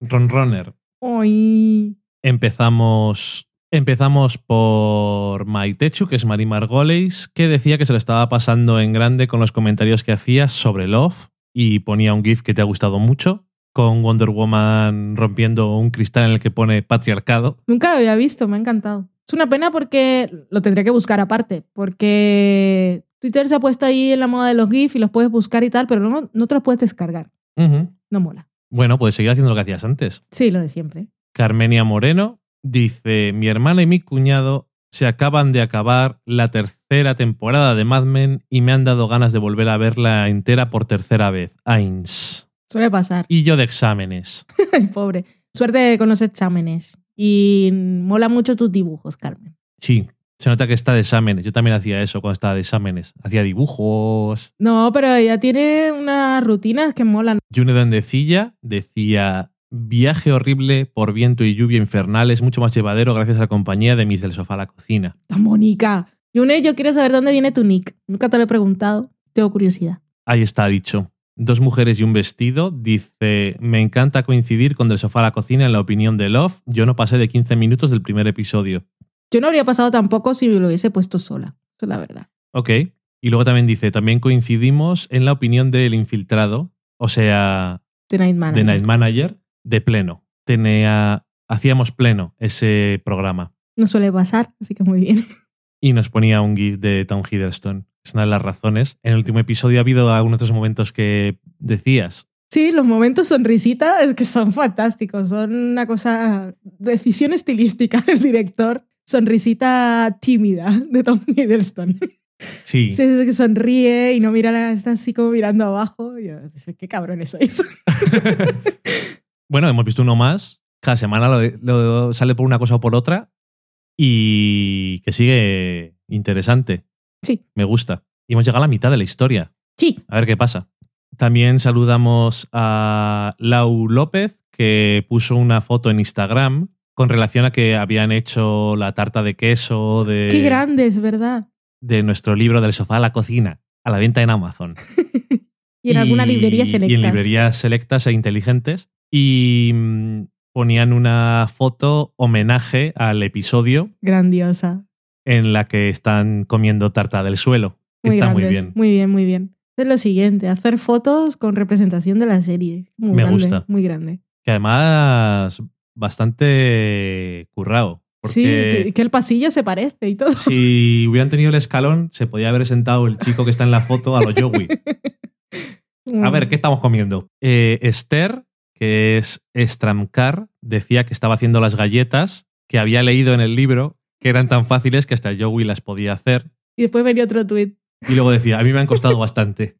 Ronroner. Ay. Empezamos, empezamos por Maitechu, que es Mari Margoleis, que decía que se lo estaba pasando en grande con los comentarios que hacía sobre Love y ponía un GIF que te ha gustado mucho, con Wonder Woman rompiendo un cristal en el que pone patriarcado. Nunca lo había visto, me ha encantado. Es una pena porque lo tendré que buscar aparte, porque Twitter se ha puesto ahí en la moda de los GIF y los puedes buscar y tal, pero no, no te los puedes descargar. No mola. Bueno, puedes seguir haciendo lo que hacías antes. Sí, lo de siempre. Carmenia Moreno dice, mi hermana y mi cuñado se acaban de acabar la tercera temporada de Mad Men y me han dado ganas de volver a verla entera por tercera vez. Ains. Suele pasar. Y yo de exámenes. [LAUGHS] Pobre. Suerte con los exámenes. Y mola mucho tus dibujos, Carmen. Sí, se nota que está de exámenes. Yo también hacía eso cuando estaba de exámenes. Hacía dibujos. No, pero ella tiene unas rutinas que molan. June Dandecilla decía, viaje horrible por viento y lluvia infernales, mucho más llevadero gracias a la compañía de mis del sofá a la cocina. Tan bonita. Yune, yo quiero saber dónde viene tu nick. Nunca te lo he preguntado. Tengo curiosidad. Ahí está dicho. Dos mujeres y un vestido. Dice, me encanta coincidir con del sofá a la cocina en la opinión de Love. Yo no pasé de 15 minutos del primer episodio. Yo no habría pasado tampoco si me lo hubiese puesto sola. Eso es la verdad. Ok. Y luego también dice, también coincidimos en la opinión del infiltrado, o sea, The Night Manager. de Night Manager, de pleno. Tenía, hacíamos pleno ese programa. No suele pasar, así que muy bien. Y nos ponía un GIF de Tom Hiddleston. Es una de las razones. En el último episodio ha habido algunos esos momentos que decías. Sí, los momentos sonrisita es que son fantásticos. Son una cosa. Decisión estilística del director. Sonrisita tímida de Tom Hiddleston. Sí. Se, que sonríe y no mira, la- está así como mirando abajo. Yo, qué cabrones sois. [LAUGHS] Bueno, hemos visto uno más. Cada semana lo, lo- sale por una cosa o por otra. Y que sigue interesante. Sí. Me gusta. Y hemos llegado a la mitad de la historia. Sí. A ver qué pasa. También saludamos a Lau López, que puso una foto en Instagram con relación a que habían hecho la tarta de queso de, Qué grande, es verdad. de nuestro libro del sofá a la cocina, a la venta en Amazon. [LAUGHS] Y en alguna librería Y selecta. en librerías selectas e inteligentes. Y mm, ponían una foto homenaje al episodio Grandiosa. en la que están comiendo tarta del suelo. que Muy está muy bien. Muy bien, muy bien. Es lo siguiente, hacer fotos con representación de la serie. Muy Me grande, gusta. Muy grande. Que además bastante currado. Sí, que, que el pasillo se parece y todo. si hubieran tenido el escalón, se podía haber sentado el chico que está en la foto a lo Yowie. [LAUGHS] A ver, ¿qué estamos comiendo? Eh, Esther, que es Stramcar, decía que estaba haciendo las galletas que había leído en el libro, que eran tan fáciles que hasta Yowie las podía hacer. Y después venía otro tuit. Y luego decía, a mí me han costado bastante.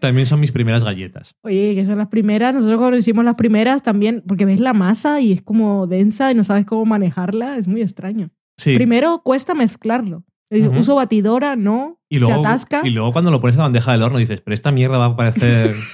También son mis primeras galletas. Oye, que son las primeras. Nosotros cuando hicimos las primeras también, porque ves la masa y es como densa y no sabes cómo manejarla, es muy extraño. Sí. Primero cuesta mezclarlo. Uso batidora, no. y, luego, se atasca. y luego cuando lo pones en la bandeja del horno dices, pero esta mierda va a parecer... [LAUGHS]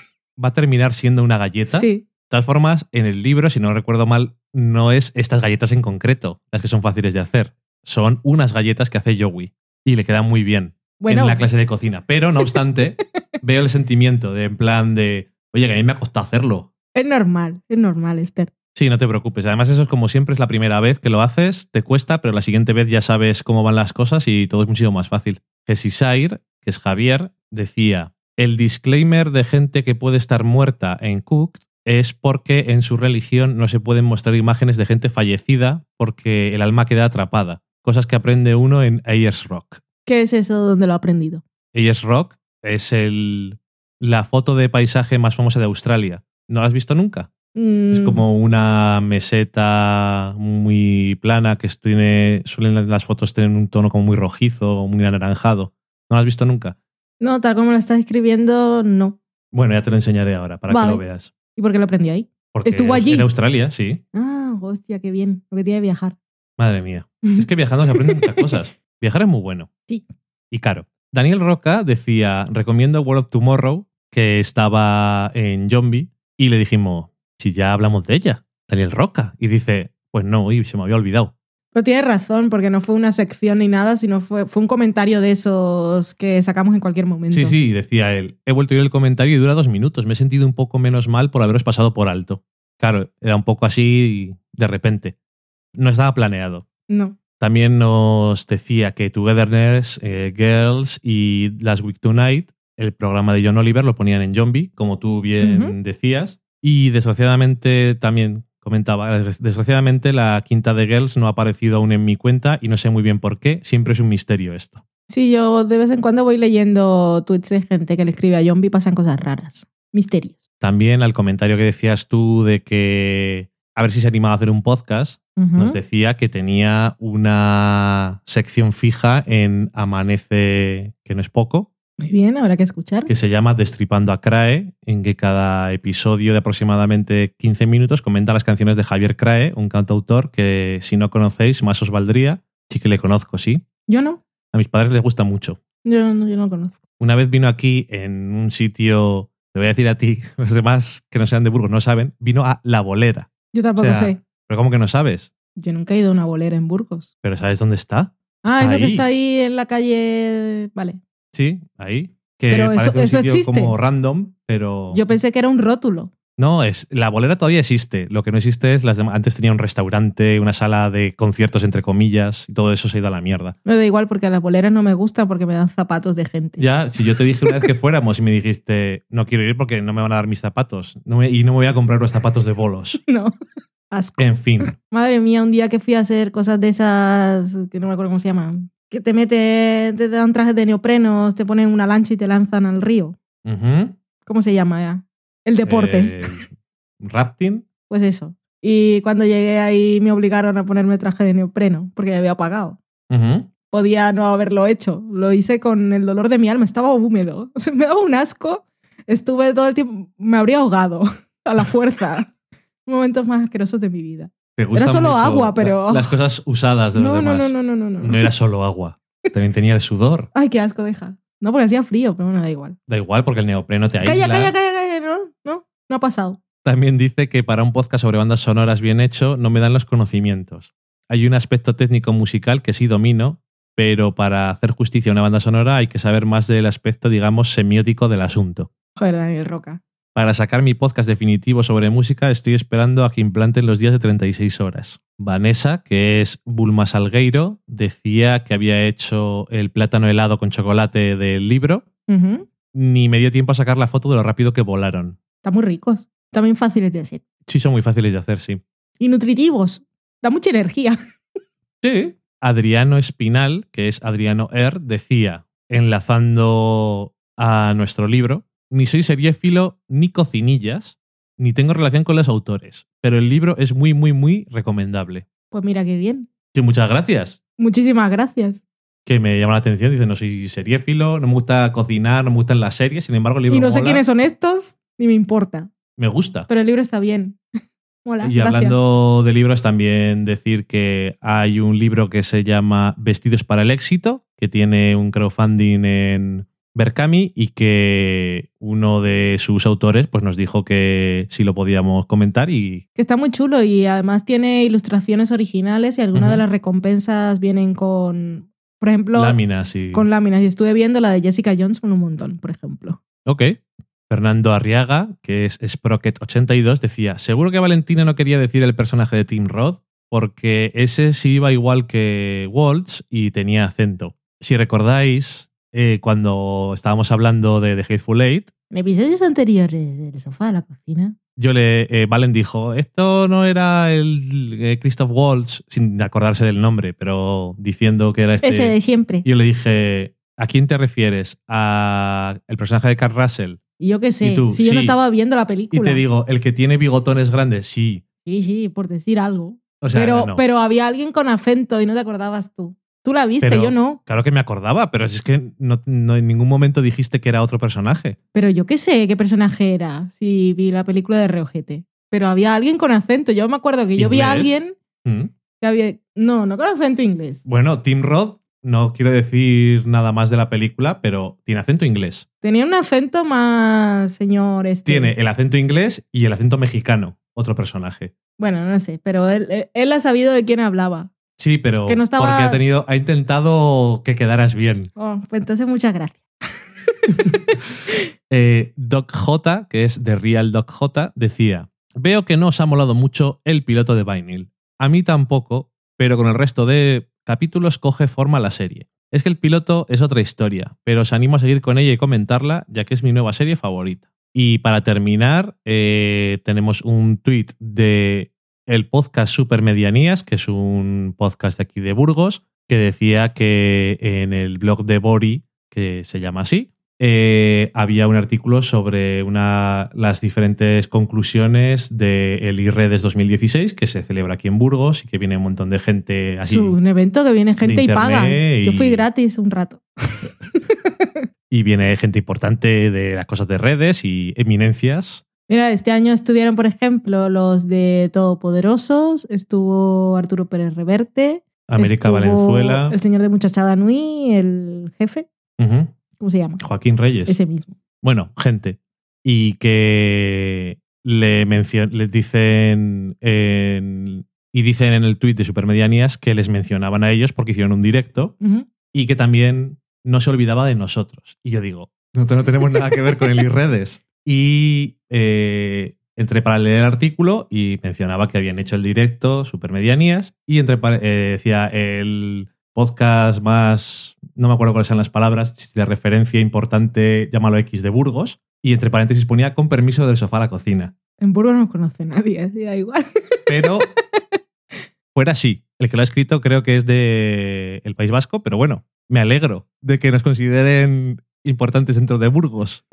va a terminar siendo una galleta. Sí. De todas formas, en el libro, si no recuerdo mal, no es estas galletas en concreto las que son fáciles de hacer. Son unas galletas que hace Yowie. Y le quedan muy bien Bueno, en la clase de cocina. Pero, no obstante, [LAUGHS] veo el sentimiento de en plan de, oye, que a mí me ha costado hacerlo. es normal, es normal, Esther. Sí, no te preocupes. Además, eso es como siempre, es la primera vez que lo haces, te cuesta, pero la siguiente vez ya sabes cómo van las cosas y todo es muchísimo más fácil. Sair, que es Javier, decía, el disclaimer de gente que puede estar muerta en Cooked es porque en su religión no se pueden mostrar imágenes de gente fallecida porque el alma queda atrapada. Cosas que aprende uno en Ayers Rock. ¿Qué es eso donde lo ha aprendido? Ayers Rock es el, la foto de paisaje más famosa de Australia. ¿No la has visto nunca? Es Mm, como una meseta muy plana que tiene, suelen las fotos tener un tono como muy rojizo o muy anaranjado. ¿No lo has visto nunca? No, tal como lo estás escribiendo, no. Bueno, ya te lo enseñaré ahora para Vale. que lo veas. ¿Y por qué lo aprendí ahí? Porque ¿Estuvo es- allí? En Australia, sí. Ah, hostia, qué bien. Lo que tiene que viajar. Madre mía. Es que viajando se aprenden muchas cosas. [LAUGHS] Viajar es muy bueno. Sí. Y caro. Daniel Roca decía, recomiendo World of Tomorrow, que estaba en Zombie, y le dijimos, si ya hablamos de ella, Daniel Roca. Y dice, pues no, uy, se me había olvidado. Pero tiene razón, porque no fue una sección ni nada, sino fue, fue un comentario de esos que sacamos en cualquier momento. Sí, sí, decía él. He vuelto a ir el comentario y dura dos minutos. Me he sentido un poco menos mal por haberos pasado por alto. Claro, era un poco así de repente. No estaba planeado. No. También nos decía que Togetherness, eh, Girls y Last Week Tonight, el programa de John Oliver, lo ponían en Zombie, como tú bien decías. Y desgraciadamente también comentaba, desgraciadamente la quinta de Girls no ha aparecido aún en mi cuenta y no sé muy bien por qué. Siempre es un misterio esto. Sí, yo de vez en cuando voy leyendo tweets de gente que le escribe a Zombie y pasan cosas raras. Misterios. También al comentario que decías tú de que a ver si se animaba a hacer un podcast, nos decía que tenía una sección fija en Amanece, que no es poco, Muy bien, habrá que escuchar. que se llama Destripando a Crae, en que cada episodio de aproximadamente 15 minutos comenta las canciones de Javier Crae, un cantautor que si no conocéis, más os valdría. Sí que le conozco, sí. Yo no. A mis padres les gusta mucho. Yo no, yo no lo conozco. Una vez vino aquí en un sitio, te voy a decir a ti, [LAUGHS] los demás que no sean de Burgos no saben, vino a La Bolera. Yo tampoco O sea, sé. Pero ¿cómo que no sabes? Yo nunca he ido a una bolera en Burgos. ¿Pero sabes dónde está? Ah, Está eso que está ahí en la calle. Vale. Sí, ahí. Que Pero eso- parece un eso sitio existe. como random, pero... Yo pensé que era un rótulo. No, es la bolera todavía existe. Lo que no existe es las demás. Antes tenía un restaurante, una sala de conciertos entre comillas, y todo eso se ha ido a la mierda. Me da igual porque las boleras no me gustan porque me dan zapatos de gente. Ya, si yo te dije una vez que fuéramos y me dijiste, no quiero ir porque no me van a dar mis zapatos, no me- y no me voy a comprar los zapatos de bolos. [LAUGHS] No. Asco. En fin, Madre mía, un día que fui a hacer cosas de esas, que no me acuerdo cómo se llaman, que te meten, te dan trajes de neoprenos, te ponen una lancha y te lanzan al río. ¿Cómo se llama ya? El deporte. Eh, rafting. Pues eso. Y cuando llegué ahí me obligaron a ponerme traje de neopreno porque ya había pagado. Podía no haberlo hecho. Lo hice con el dolor de mi alma, estaba húmedo. [LAUGHS] O sea, me daba un asco. Estuve todo el tiempo, me habría ahogado [LAUGHS] a la fuerza. [LAUGHS] Momentos más asquerosos de mi vida. Te gusta solo mucho agua, pero- la- Las cosas usadas de los No, no, demás. no, no, no, no, no. No era solo agua. También tenía el sudor. Ay, qué asco, deja. No, porque hacía frío, pero bueno, da igual. Da igual porque el neopreno te aísla. Calla, calla, calla, calla. No, no, no ha pasado. También dice que para un podcast sobre bandas sonoras bien hecho no me dan los conocimientos. Hay un aspecto técnico musical que sí domino, pero para hacer justicia a una banda sonora hay que saber más del aspecto, digamos, semiótico del asunto. Joder, Daniel Roca. Para sacar mi podcast definitivo sobre música estoy esperando a que implanten los días de 36 horas. Vanessa, que es Bulma Salgueiro, decía que había hecho el plátano helado con chocolate del libro. Ni me dio tiempo a sacar la foto de lo rápido que volaron. Están muy ricos. También fáciles de hacer. Sí, son muy fáciles de hacer, sí. Y nutritivos. Da mucha energía. Sí. Adriano Espinal, que es Adriano Er, decía, enlazando a nuestro libro, ni soy seriéfilo ni cocinillas, ni tengo relación con los autores, pero el libro es muy, muy, muy recomendable. Pues mira qué bien. Sí, muchas gracias. Muchísimas gracias. Que me llama la atención, dice, no soy seriéfilo, no me gusta cocinar, no me gustan las series, sin embargo el libro Y no sé quiénes son estos, ni me importa. me gusta. Pero el libro está bien. [LAUGHS] Mola. Y gracias. hablando de libros, también decir que hay un libro que se llama Vestidos para el éxito, que tiene un crowdfunding en Berkami y que uno de sus autores pues, nos dijo que si lo podíamos comentar y Que está muy chulo y además tiene ilustraciones originales y algunas de las recompensas vienen con, por ejemplo, láminas. Y... con láminas. Y estuve viendo la de Jessica Jones con un montón, por ejemplo. Ok. Fernando Arriaga, que es Sprocket82, decía, seguro que Valentina no quería decir el personaje de Tim Roth porque ese sí iba igual que Waltz y tenía acento. Si recordáis, eh, cuando estábamos hablando de The Hateful Eight, En episodios anteriores del sofá de la cocina. yo le, eh, Valen dijo, esto no era el eh, Christoph Waltz, sin acordarse del nombre, pero diciendo que era este... Ese de siempre. Y yo le dije, ¿a quién te refieres? ¿A el personaje de Carl Russell? Y yo qué sé, ¿Y tú? si yo no estaba viendo la Y película. te digo, el que tiene bigotones grandes, sí. Sí, sí, por decir algo. O sea, pero, no. pero había alguien con acento y no te acordabas tú. Tú la viste, Pero- yo no. Claro que me acordaba, pero es que no, no en ningún momento dijiste que era otro personaje. Pero yo qué sé qué personaje era, si vi la película de Reojete. Pero había alguien con acento. Yo me acuerdo que yo vi a alguien Mm. que había... No, no con acento inglés. Bueno, Tim Roth, no quiero decir nada más de la película, pero tiene acento inglés. Tenía un acento más, señor este. Tiene el acento inglés y el acento mexicano, otro personaje. Bueno, no sé, pero él ha sabido de quién hablaba. Sí, pero Que no estaba- porque ha tenido, ha intentado que quedaras bien. Oh, pues entonces muchas gracias. [LAUGHS] Eh, Doc J, que es de Real Doc J, decía: Veo que no os ha molado mucho el piloto de Vinyl. A mí tampoco, pero con el resto de capítulos coge forma la serie. Es que el piloto es otra historia, pero os animo a seguir con ella y comentarla, ya que es mi nueva serie favorita. Y para terminar, eh, tenemos un tweet de el podcast Supermedianías, que es un podcast de aquí de Burgos, que decía que en el blog de Bori, que se llama así, eh, había un artículo sobre una, las diferentes conclusiones del IREDES 2016, que se celebra aquí en Burgos y que viene un montón de gente así. Es un evento que viene gente y paga. Yo fui gratis un rato. [LAUGHS] Y viene gente importante de las cosas de redes y eminencias. Mira, este año estuvieron, por ejemplo, los de Todopoderosos, estuvo Arturo Pérez Reverte. América Valenzuela, El señor de Muchachada Nui, el jefe. ¿Cómo se llama? Joaquín Reyes. Ese mismo. Bueno, gente. Y que le, les dicen en- y dicen en el tuit de Supermedianías que les mencionaban a ellos porque hicieron un directo y que también no se olvidaba de nosotros. Y yo digo, nosotros no tenemos nada que ver con el IREDES. Y eh, entré para leer el artículo y mencionaba que habían hecho el directo, Supermedianías, y entre eh, decía el podcast más, no me acuerdo cuáles eran las palabras, de referencia importante, llámalo X de Burgos, y entre paréntesis ponía con permiso del sofá a la cocina. En Burgos no conoce nadie, así da igual. [LAUGHS] Pero fuera así. El que lo ha escrito creo que es de el País Vasco, pero bueno, me alegro de que nos consideren importantes dentro de Burgos.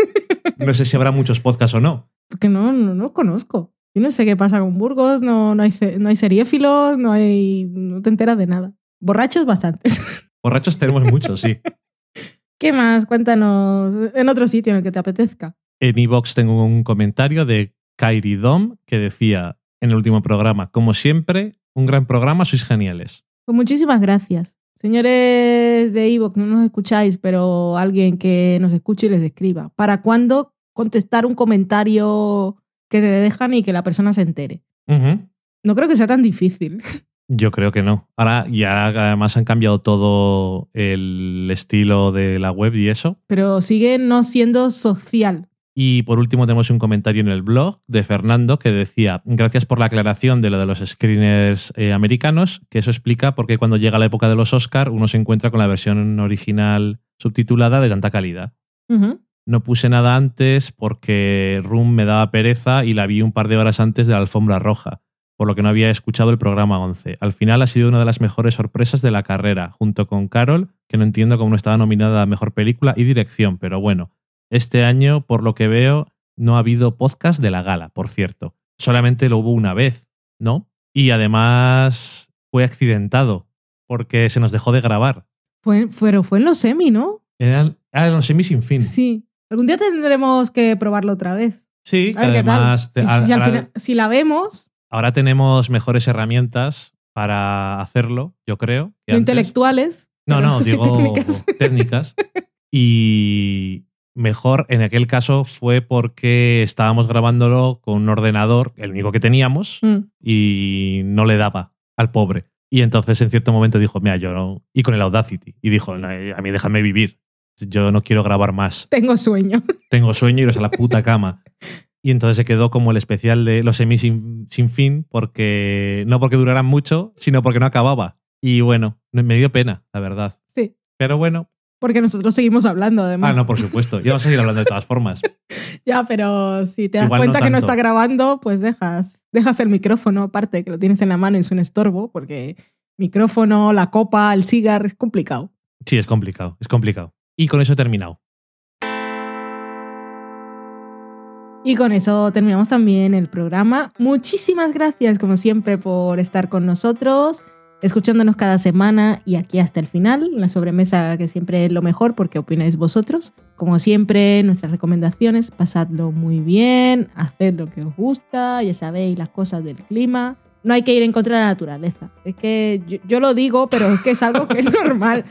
No sé si habrá muchos podcasts o no. Porque no, no, no conozco. Yo no sé qué pasa con Burgos, no, no, hay, no hay seriéfilos, no, hay, no te enteras de nada. Borrachos bastantes. [LAUGHS] Borrachos tenemos muchos, sí. ¿Qué más? Cuéntanos en otro sitio en el que te apetezca. En Evox tengo un comentario de Kairi Dom que decía en el último programa, como siempre, un gran programa, sois geniales. Pues muchísimas gracias. Señores de Evox, no nos escucháis, pero alguien que nos escuche y les escriba. ¿Para cuándo contestar un comentario que te dejan y que la persona se entere? No creo que sea tan difícil. Yo creo que no. Ahora ya además han cambiado todo el estilo de la web y eso. Pero sigue no siendo social. Y por último tenemos un comentario en el blog de Fernando que decía, gracias por la aclaración de lo de los screeners eh, americanos, que eso explica por qué cuando llega la época de los Oscar uno se encuentra con la versión original subtitulada de tanta calidad. No puse nada antes porque Room me daba pereza y la vi un par de horas antes de la alfombra roja, por lo que no había escuchado el programa 11. Al final ha sido una de las mejores sorpresas de la carrera, junto con Carol, que no entiendo cómo no estaba nominada a Mejor Película y Dirección, pero bueno, este año, por lo que veo, no ha habido podcast de la gala, por cierto. Solamente lo hubo una vez, ¿no? Y además fue accidentado, porque se nos dejó de grabar. Fue, pero fue en los semi, ¿no? Eran, ah, eran los semi sin fin. Sí. Algún día tendremos que probarlo otra vez. Sí, A ver qué tal. además te- Y si, ahora- al final- si la vemos, ahora tenemos mejores herramientas para hacerlo, yo creo. que no intelectuales. No, no, [LAUGHS] digo técnicas. técnicas. [LAUGHS] Y mejor en aquel caso fue porque estábamos grabándolo con un ordenador, el único que teníamos, Mm. y no le daba al pobre. Y entonces en cierto momento dijo, mira, yo no. Y con el Audacity. Y dijo, "No, a mí déjame vivir. Yo no quiero grabar más. Tengo sueño. [LAUGHS] Tengo sueño y iros a la puta cama. Y entonces se quedó como el especial de los semis sin, sin fin, porque no porque duraran mucho, sino porque no acababa. Y bueno, me dio pena, la verdad. Sí. Pero bueno, Porque nosotros seguimos hablando, además. ah, no, por supuesto. Y vamos a seguir hablando de todas formas. [LAUGHS] Ya, pero si te das Igual no cuenta que no está grabando, pues dejas, dejas el micrófono aparte, que lo tienes en la mano y es un estorbo, porque micrófono, la copa, el cigar, es complicado. Sí, es complicado, es complicado. Y con eso he terminado. Y con eso terminamos también el programa. Muchísimas gracias, como siempre, por estar con nosotros, escuchándonos cada semana y aquí hasta el final, la sobremesa que siempre es lo mejor porque opináis vosotros. Como siempre, nuestras recomendaciones, pasadlo muy bien, haced lo que os gusta, ya sabéis las cosas del clima. No hay que ir en contra de la naturaleza. Es que yo, yo lo digo, pero es que es algo que es [LAUGHS] normal.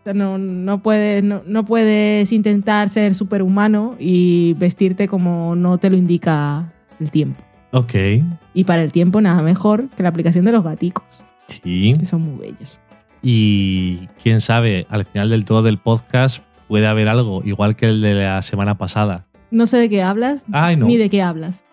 O sea, no, no, puedes, no, no puedes intentar ser superhumano y vestirte como no te lo indica el tiempo. Ok. Y para el tiempo nada mejor que la aplicación de los gaticos, Sí. que son muy bellos. Y quién sabe, al final del todo del podcast puede haber algo, igual que el de la semana pasada. No sé de qué hablas, Ay, no. ni de qué hablas.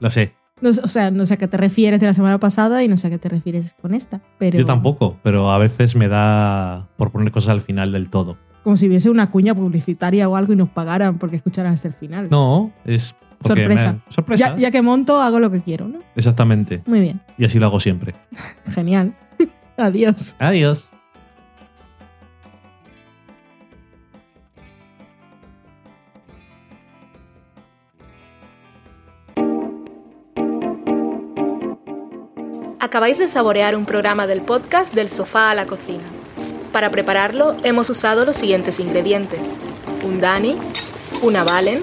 Lo sé. No, o sea, no sé a qué te refieres de la semana pasada y no sé a qué te refieres con esta. Pero Yo tampoco, pero a veces me da por poner cosas al final del todo. Como si hubiese una cuña publicitaria o algo y nos pagaran porque escucharan hasta el final. No, es. Porque Sorpresa. me- sorpresas. ya, ya que monto, hago lo que quiero, ¿no? Exactamente. Muy bien, Y así lo hago siempre. [LAUGHS] genial. [LAUGHS] Adiós. Adiós. Acabáis de saborear un programa del podcast Del sofá a la cocina. Para prepararlo hemos usado los siguientes ingredientes. Un Dani, una Valen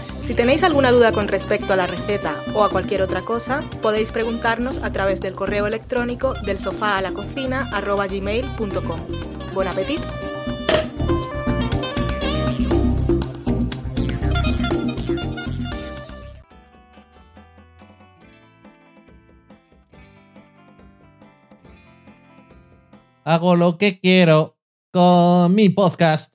Si tenéis alguna duda con respecto a la receta o a cualquier otra cosa, podéis preguntarnos a través del correo electrónico del sofá a la cocina gmail.com. Buen apetito. Hago lo que quiero con mi podcast.